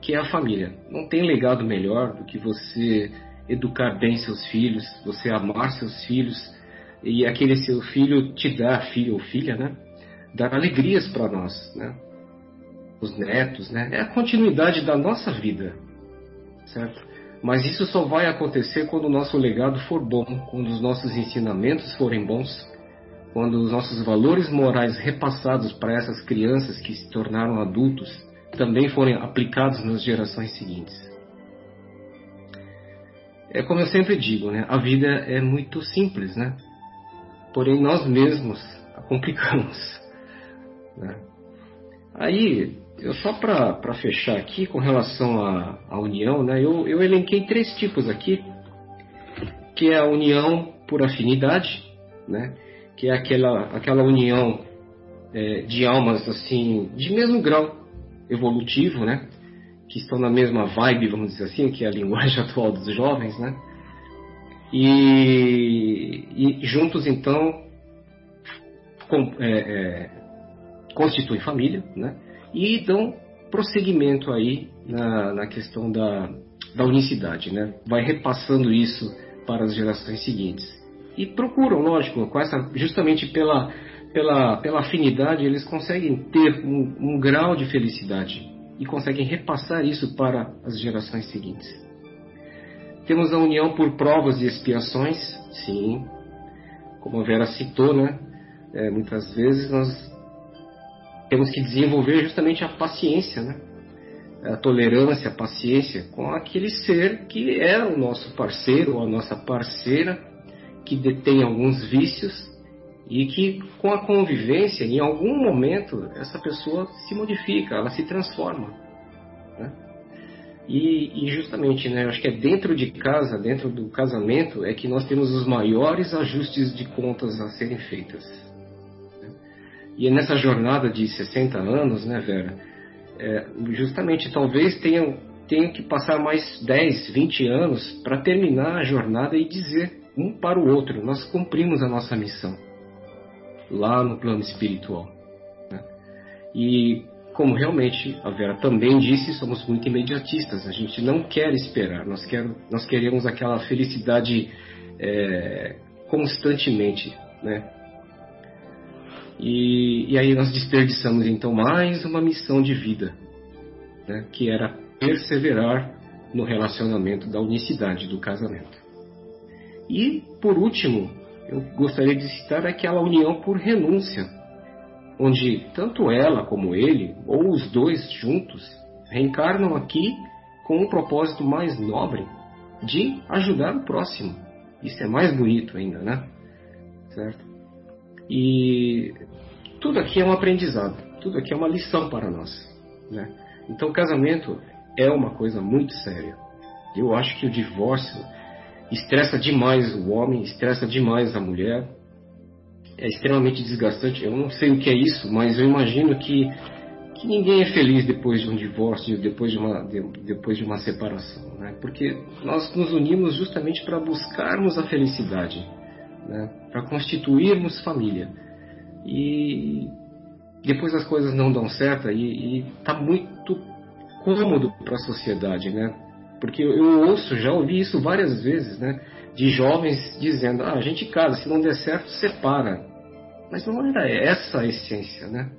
S3: que é a família. Não tem legado melhor do que você educar bem seus filhos, você amar seus filhos e aquele seu filho te dar, filho ou filha, né, dar alegrias para nós, né, os netos, né, é a continuidade da nossa vida, certo? Mas isso só vai acontecer quando o nosso legado for bom, quando os nossos ensinamentos forem bons, quando os nossos valores morais repassados para essas crianças que se tornaram adultos também forem aplicados nas gerações seguintes. É como eu sempre digo, né? A vida é muito simples, né? Porém nós mesmos a complicamos. [laughs] Né? Aí eu só para fechar aqui com relação à, à união, né, eu, eu elenquei três tipos aqui, que é a união por afinidade, né, que é aquela, aquela união é, de almas assim de mesmo grau evolutivo, né, que estão na mesma vibe, vamos dizer assim, que é a linguagem [laughs] atual dos jovens, né, e, e juntos então com, é, é, constituem família, né, e dão prosseguimento aí na, na questão da, da unicidade, né? Vai repassando isso para as gerações seguintes. E procuram, lógico, com essa, justamente pela, pela, pela afinidade, eles conseguem ter um, um grau de felicidade e conseguem repassar isso para as gerações seguintes. Temos a união por provas e expiações, sim, como a Vera citou, né? É, muitas vezes nós temos que desenvolver justamente a paciência, né? a tolerância, a paciência com aquele ser que é o nosso parceiro ou a nossa parceira, que detém alguns vícios e que com a convivência, em algum momento, essa pessoa se modifica, ela se transforma. Né? E, e, justamente, né, acho que é dentro de casa, dentro do casamento, é que nós temos os maiores ajustes de contas a serem feitas. E nessa jornada de 60 anos, né, Vera, é, justamente talvez tenham, tenham que passar mais 10, 20 anos para terminar a jornada e dizer um para o outro: nós cumprimos a nossa missão lá no plano espiritual. Né? E como realmente a Vera também disse, somos muito imediatistas, a gente não quer esperar, nós, quer, nós queremos aquela felicidade é, constantemente, né? E, e aí nós desperdiçamos então mais uma missão de vida, né, que era perseverar no relacionamento da unicidade do casamento. E por último, eu gostaria de citar aquela união por renúncia, onde tanto ela como ele, ou os dois juntos, reencarnam aqui com um propósito mais nobre de ajudar o próximo. Isso é mais bonito ainda, né? Certo? E tudo aqui é um aprendizado, tudo aqui é uma lição para nós, né? Então, casamento é uma coisa muito séria. Eu acho que o divórcio estressa demais o homem, estressa demais a mulher. É extremamente desgastante. Eu não sei o que é isso, mas eu imagino que, que ninguém é feliz depois de um divórcio, depois de uma, de, depois de uma separação. Né? Porque nós nos unimos justamente para buscarmos a felicidade, né? para constituirmos família. E depois as coisas não dão certo e está muito cômodo para a sociedade, né? Porque eu ouço, já ouvi isso várias vezes, né? De jovens dizendo, ah, a gente casa, se não der certo, separa. Mas não era essa a essência, né?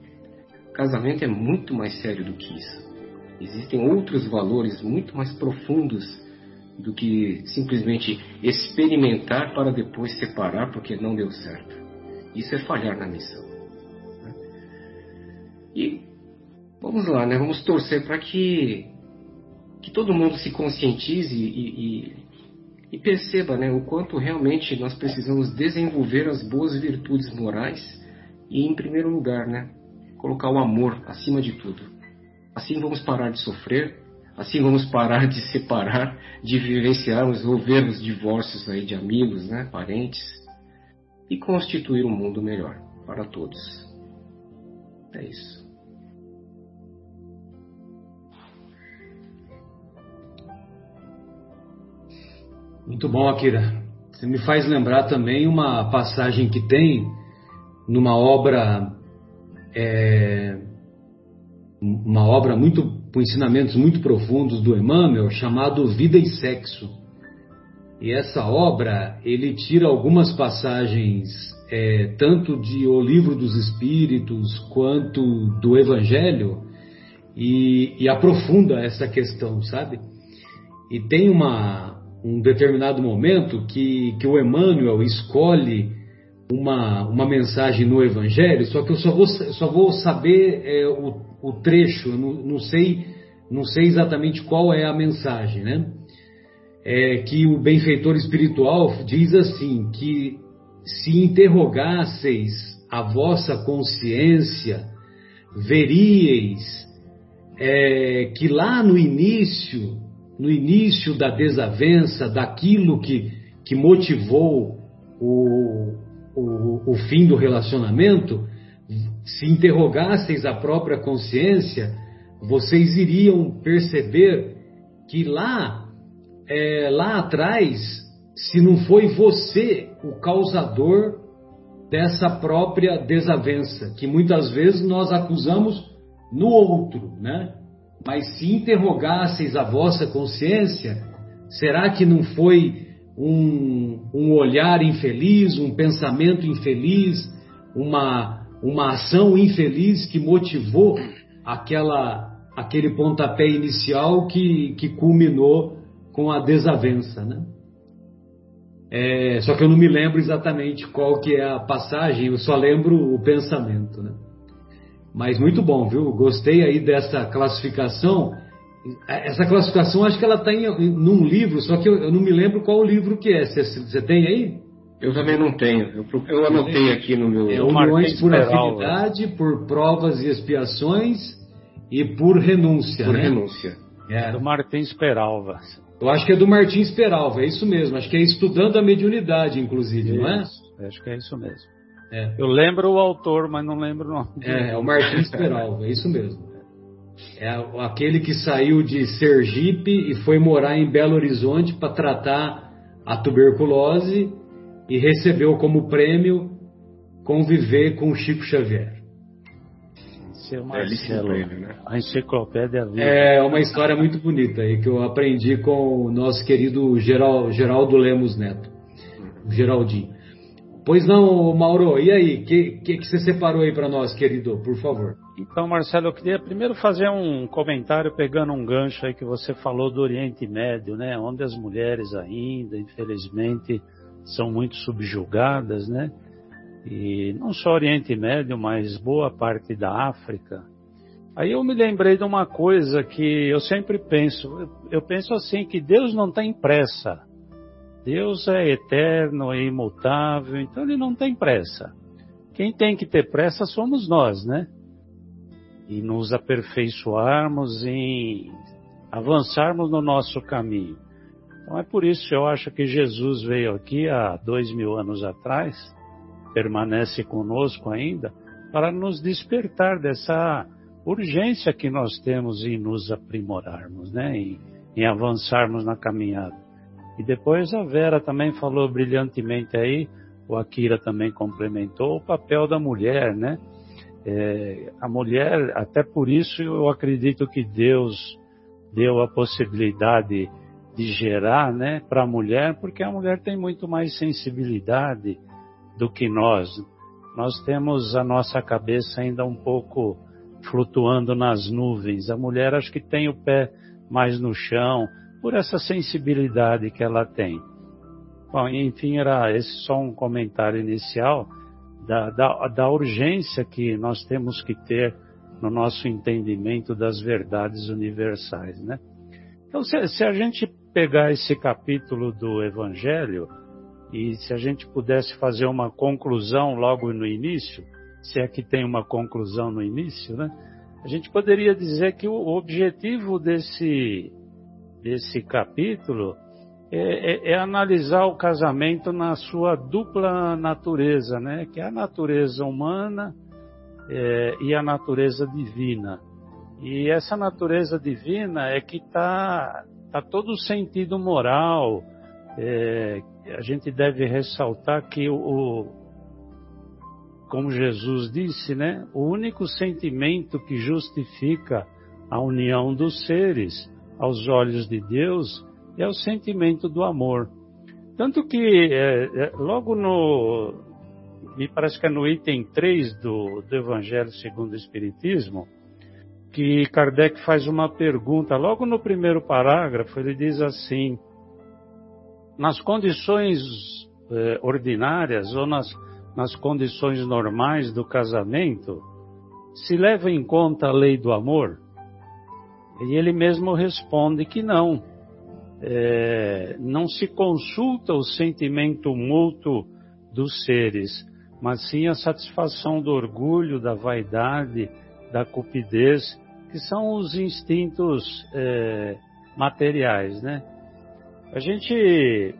S3: Casamento é muito mais sério do que isso. Existem outros valores muito mais profundos do que simplesmente experimentar para depois separar porque não deu certo. Isso é falhar na missão. Né? E vamos lá, né? Vamos torcer para que que todo mundo se conscientize e, e, e perceba né, o quanto realmente nós precisamos desenvolver as boas virtudes morais e, em primeiro lugar, né, colocar o amor acima de tudo. Assim vamos parar de sofrer, assim vamos parar de separar, de vivenciarmos ou vermos divórcios aí de amigos, né, parentes, e constituir um mundo melhor para todos. É isso.
S2: Muito bom, Akira. Você me faz lembrar também uma passagem que tem numa obra, é, uma obra muito com ensinamentos muito profundos do Emmanuel, chamado Vida e Sexo. E essa obra ele tira algumas passagens é, tanto de O Livro dos Espíritos quanto do Evangelho e, e aprofunda essa questão, sabe? E tem uma um determinado momento que, que o Emmanuel escolhe uma, uma mensagem no Evangelho, só que eu só vou, só vou saber é, o, o trecho, eu não, não, sei, não sei exatamente qual é a mensagem, né? É que o benfeitor espiritual diz assim: que se interrogasseis a vossa consciência, veríeis é, que lá no início no início da desavença, daquilo que, que motivou o, o, o fim do relacionamento, se interrogasseis a própria consciência, vocês iriam perceber que lá, é, lá atrás, se não foi você o causador dessa própria desavença, que muitas vezes nós acusamos no outro, né? Mas se interrogasseis a vossa consciência, será que não foi um, um olhar infeliz, um pensamento infeliz, uma, uma ação infeliz que motivou aquela, aquele pontapé inicial que, que culminou com a desavença, né? É, só que eu não me lembro exatamente qual que é a passagem, eu só lembro o pensamento, né? Mas muito bom, viu? Gostei aí dessa classificação. Essa classificação acho que ela está em num livro, só que eu, eu, não me lembro qual livro que é. Você tem aí?
S3: Eu também não tenho. Eu, eu anotei aqui no meu.
S2: É Uniões por afinidade, por provas e expiações e por renúncia.
S3: Por
S2: né?
S3: renúncia.
S5: É. Do Martins Peralva.
S2: Eu acho que é do Martins Peralva, é isso mesmo. Acho que é estudando a mediunidade, inclusive, isso. não é?
S5: Acho que é isso mesmo. É. Eu lembro o autor, mas não lembro o nome.
S2: É, é o Martins Peralva, é isso mesmo. É aquele que saiu de Sergipe e foi morar em Belo Horizonte para tratar a tuberculose e recebeu como prêmio conviver com Chico Xavier.
S5: Seu Marcelo, é, né? a enciclopédia viva.
S2: É uma história muito bonita aí que eu aprendi com o nosso querido Geral, Geraldo Lemos Neto, o Geraldinho. Pois não, Mauro, e aí? O que, que, que, você separou aí para nós, querido, por favor?
S5: Então, Marcelo, eu queria primeiro fazer um comentário pegando um gancho aí que você falou do Oriente Médio, né? Onde as mulheres ainda, infelizmente, são muito subjugadas, né? E não só Oriente Médio, mas boa parte da África. Aí eu me lembrei de uma coisa que eu sempre penso. Eu penso assim que Deus não tem pressa. Deus é eterno, é imutável, então ele não tem pressa. Quem tem que ter pressa somos nós, né? E nos aperfeiçoarmos em avançarmos no nosso caminho. Então é por isso que eu acho que Jesus veio aqui há dois mil anos atrás, permanece conosco ainda, para nos despertar dessa urgência que nós temos em nos aprimorarmos, né? em, em avançarmos na caminhada. E depois a Vera também falou brilhantemente aí, o Akira também complementou o papel da mulher, né? É, a mulher, até por isso eu acredito que Deus deu a possibilidade de gerar, né, para a mulher, porque a mulher tem muito mais sensibilidade do que nós. Nós temos a nossa cabeça ainda um pouco flutuando nas nuvens. A mulher acho que tem o pé mais no chão, por essa sensibilidade que ela tem. Bom, enfim, era esse só um comentário inicial da, da, da urgência que nós temos que ter no nosso entendimento das verdades universais, né? Então, se, se a gente pegar esse capítulo do Evangelho e se a gente pudesse fazer uma conclusão logo no início, se é que tem uma conclusão no início, né? A gente poderia dizer que o objetivo desse desse capítulo é, é, é, analisar o casamento na sua dupla natureza, né? Que é a natureza humana é, e a natureza divina. E essa natureza divina é que está tá todo o sentido moral. É, a gente deve ressaltar que o, como Jesus disse, né? O único sentimento que justifica a união dos seres aos olhos de Deus é o sentimento do amor. Tanto que é, é, logo no, me parece que é no item 3 do, do Evangelho segundo o Espiritismo, que Kardec faz uma pergunta, logo no primeiro parágrafo, ele diz assim: nas condições eh, ordinárias ou nas, nas condições normais do casamento, se leva em conta a lei do amor? E ele mesmo responde que não. É, não se consulta o sentimento mútuo dos seres, mas sim a satisfação do orgulho, da vaidade, da cupidez, que são os instintos é, materiais, né? A gente,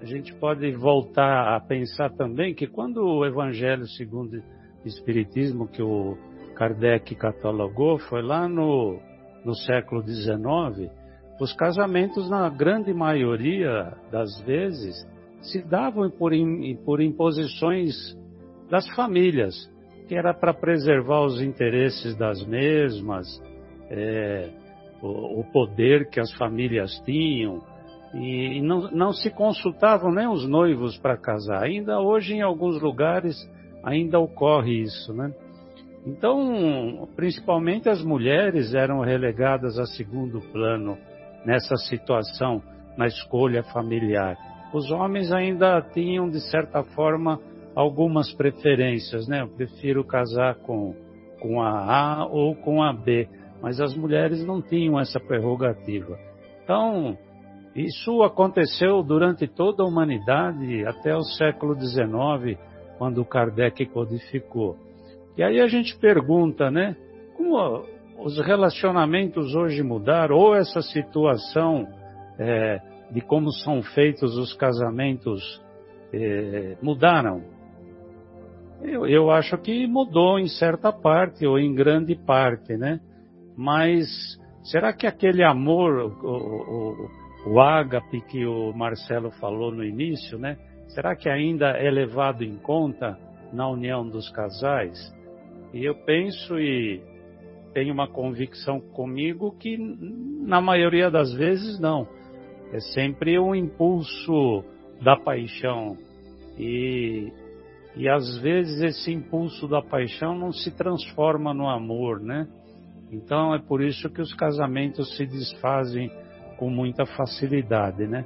S5: a gente pode voltar a pensar também que quando o Evangelho segundo o Espiritismo, que o Kardec catalogou, foi lá no no século XIX, os casamentos, na grande maioria das vezes, se davam por, por imposições das famílias, que era para preservar os interesses das mesmas, é, o, o, poder que as famílias tinham, e, e não, não se consultavam nem os noivos para casar. Ainda hoje, em alguns lugares, ainda ocorre isso, né? Então, principalmente as mulheres eram relegadas a segundo plano nessa situação, na escolha familiar. Os homens ainda tinham, de certa forma, algumas preferências, né? Eu prefiro casar com, com a A ou com a B, mas as mulheres não tinham essa prerrogativa. Então, isso aconteceu durante toda a humanidade até o século XIX, quando Kardec codificou. E aí a gente pergunta, né? Como os relacionamentos hoje mudaram, ou essa situação é, de como são feitos os casamentos é, mudaram? Eu, eu acho que mudou em certa parte, ou em grande parte, né? Mas será que aquele amor, o, o, o ágape que o Marcelo falou no início, né? Será que ainda é levado em conta na união dos casais? E eu penso e tenho uma convicção comigo que, na maioria das vezes, não. É sempre um impulso da paixão. E, e às vezes esse impulso da paixão não se transforma no amor, né? Então é por isso que os casamentos se desfazem com muita facilidade, né?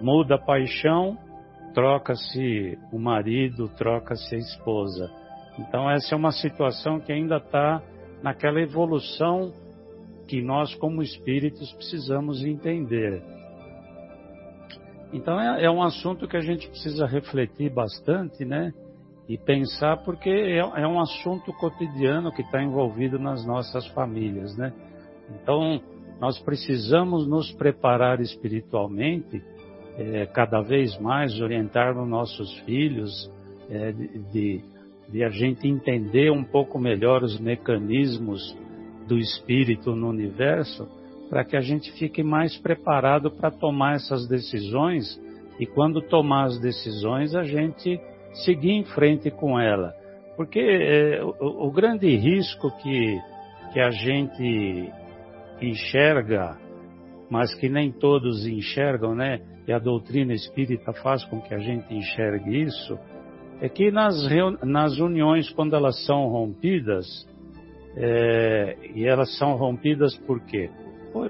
S5: Muda a paixão troca-se o marido, troca-se a esposa. Então, essa é uma situação que ainda está naquela evolução que nós, como espíritos, precisamos entender. Então, é, é um assunto que a gente precisa refletir bastante, né? E pensar, porque é, é um assunto cotidiano que está envolvido nas nossas famílias, né? Então, nós precisamos nos preparar espiritualmente, é, cada vez mais orientar os nossos filhos, é, de, de de a gente entender um pouco melhor os mecanismos do espírito no universo, para que a gente fique mais preparado para tomar essas decisões e quando tomar as decisões a gente seguir em frente com ela. Porque é, o, o, grande risco que, que a gente enxerga, mas que nem todos enxergam, né? E a doutrina espírita faz com que a gente enxergue isso, é que nas, nas uniões, quando elas são rompidas, é, e elas são rompidas por quê?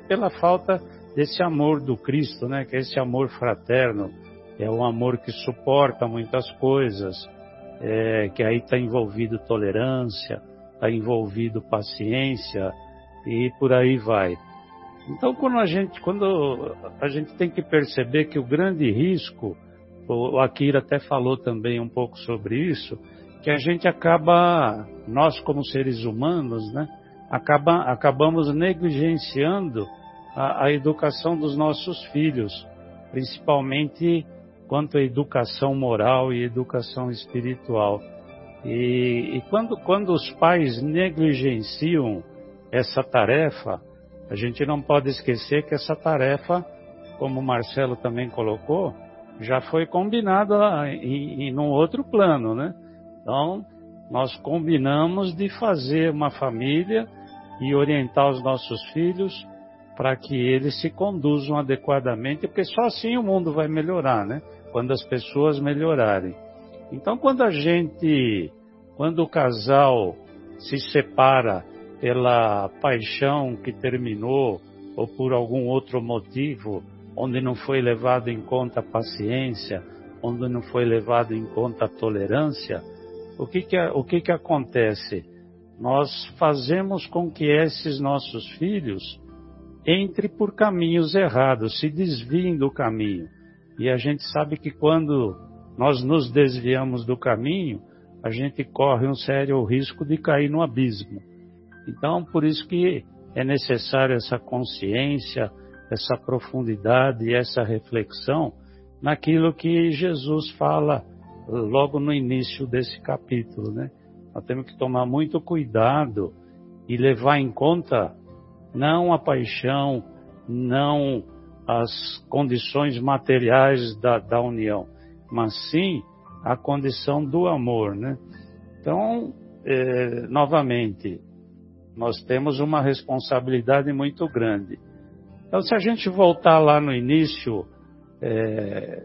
S5: Pela falta desse amor do Cristo, né? Que é esse amor fraterno, é um amor que suporta muitas coisas, é, que aí está envolvido tolerância, está envolvido paciência e por aí vai. Então, quando a gente, quando a gente tem que perceber que o grande risco o Akira até falou também um pouco sobre isso, que a gente acaba, nós como seres humanos, né, acaba, acabamos negligenciando a, a educação dos nossos filhos, principalmente quanto à educação moral e educação espiritual. E, e quando, quando os pais negligenciam essa tarefa, a gente não pode esquecer que essa tarefa, como o Marcelo também colocou, já foi combinado em, em um outro plano, né? Então, nós combinamos de fazer uma família e orientar os nossos filhos para que eles se conduzam adequadamente, porque só assim o mundo vai melhorar, né? Quando as pessoas melhorarem. Então, quando a gente, quando o casal se separa pela paixão que terminou ou por algum outro motivo, onde não foi levado em conta a paciência, onde não foi levado em conta a tolerância, o que que, o que, que acontece? Nós fazemos com que esses nossos filhos entrem por caminhos errados, se desviem do caminho. E a gente sabe que quando nós nos desviamos do caminho, a gente corre um sério risco de cair no abismo. Então, por isso que é necessário essa consciência, essa profundidade essa reflexão naquilo que Jesus fala logo no início desse capítulo, né? Nós temos que tomar muito cuidado e levar em conta não a paixão, não as condições materiais da, da união, mas sim a condição do amor, né? Então, é, novamente, nós temos uma responsabilidade muito grande então, se a gente voltar lá no início é,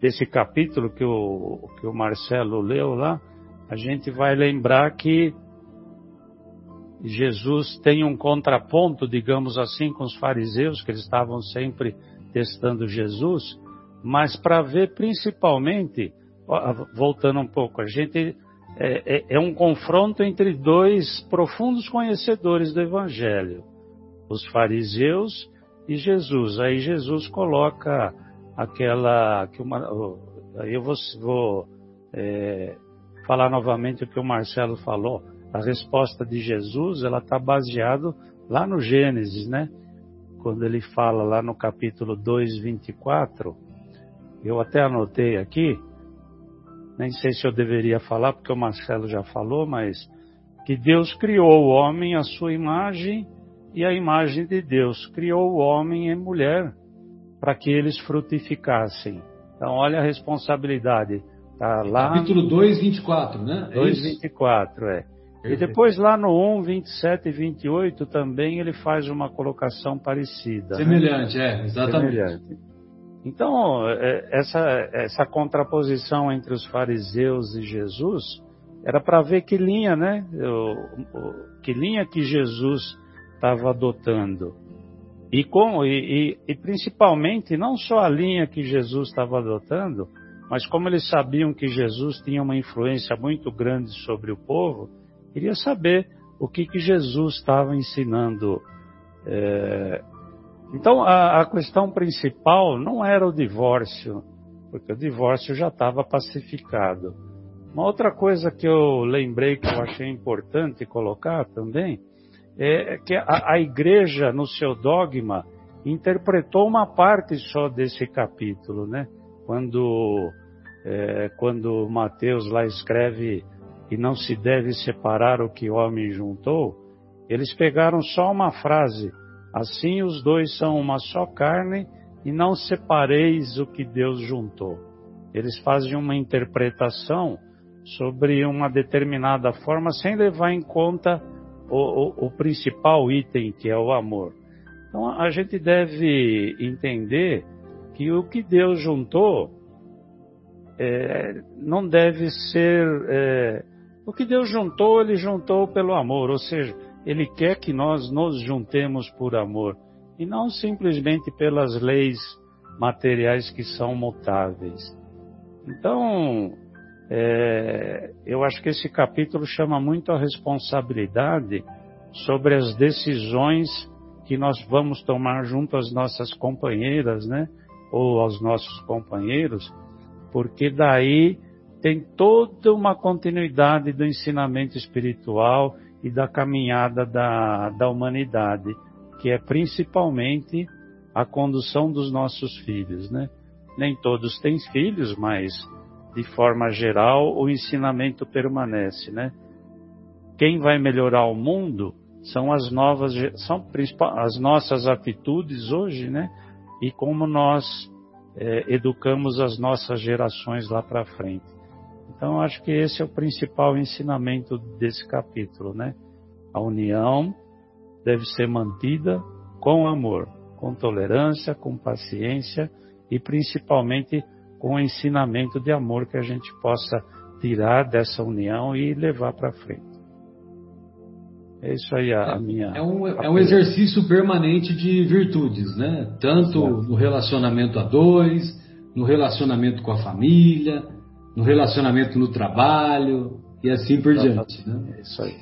S5: desse capítulo que o, que o Marcelo leu lá, a gente vai lembrar que Jesus tem um contraponto, digamos assim, com os fariseus, que eles estavam sempre testando Jesus, mas para ver principalmente, voltando um pouco, a gente é, é, é um confronto entre dois profundos conhecedores do Evangelho, os fariseus e Jesus. Aí Jesus coloca aquela. Que uma, aí eu vou, vou é, falar novamente o que o Marcelo falou. A resposta de Jesus ela está baseada lá no Gênesis, né? Quando ele fala lá no capítulo 2, 24, eu até anotei aqui, nem sei se eu deveria falar, porque o Marcelo já falou, mas que Deus criou o homem à sua imagem e a imagem de Deus criou o homem e mulher para que eles frutificassem. Então, olha a responsabilidade. Tá lá
S2: Capítulo 2, 24, né?
S5: 2, é 24, é. E depois lá no 1, 27 e 28 também ele faz uma colocação parecida.
S2: Né? Semelhante, né? é, exatamente. Semelhante.
S5: Então, é, essa, essa contraposição entre os fariseus e Jesus era para ver que linha, né? que linha que Jesus estava adotando. E, com, e, e, e principalmente, não só a linha que Jesus estava adotando, mas como eles sabiam que Jesus tinha uma influência muito grande sobre o povo, queria saber o que, que Jesus estava ensinando. É... Então, a, a questão principal não era o divórcio, porque o divórcio já estava pacificado. Uma outra coisa que eu lembrei que eu achei importante colocar também é que a, a igreja, no seu dogma, interpretou uma parte só desse capítulo, né? Quando é, quando Mateus lá escreve que não se deve separar o que o homem juntou, eles pegaram só uma frase: assim os dois são uma só carne e não separeis o que Deus juntou. Eles fazem uma interpretação sobre uma determinada forma sem levar em conta o, o, o principal item que é o amor. Então a gente deve entender que o que Deus juntou é, não deve ser. É, o que Deus juntou, Ele juntou pelo amor, ou seja, Ele quer que nós nos juntemos por amor e não simplesmente pelas leis materiais que são mutáveis. Então, é, eu acho que esse capítulo chama muito a responsabilidade sobre as decisões que nós vamos tomar junto às nossas companheiras, né? Ou aos nossos companheiros, porque daí tem toda uma continuidade do ensinamento espiritual e da caminhada da, da humanidade, que é principalmente a condução dos nossos filhos, né? Nem todos têm filhos, mas de forma geral o ensinamento permanece, né? Quem vai melhorar o mundo são as novas, são as nossas atitudes hoje, né? E como nós é, educamos as nossas gerações lá para frente. Então, acho que esse é o principal ensinamento desse capítulo, né? A união deve ser mantida com amor, com tolerância, com paciência e principalmente com o ensinamento de amor que a gente possa tirar dessa união e levar para frente. É isso aí a, minha.
S2: É um, é um exercício permanente de virtudes, né? Tanto no relacionamento a dois, no relacionamento com a família, no relacionamento no trabalho e assim por diante. Né?
S5: É isso aí.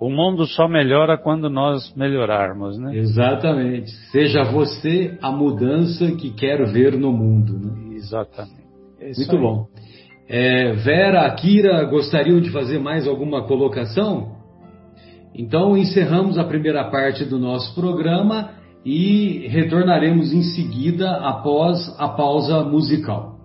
S5: O mundo só melhora quando nós melhorarmos, né?
S2: Exatamente. Seja você a mudança que quer ver no mundo. Né?
S5: Exatamente.
S2: É Muito aí. bom. É, Vera, Akira, gostariam de fazer mais alguma colocação? Então, encerramos a primeira parte do nosso programa e retornaremos em seguida após a pausa musical.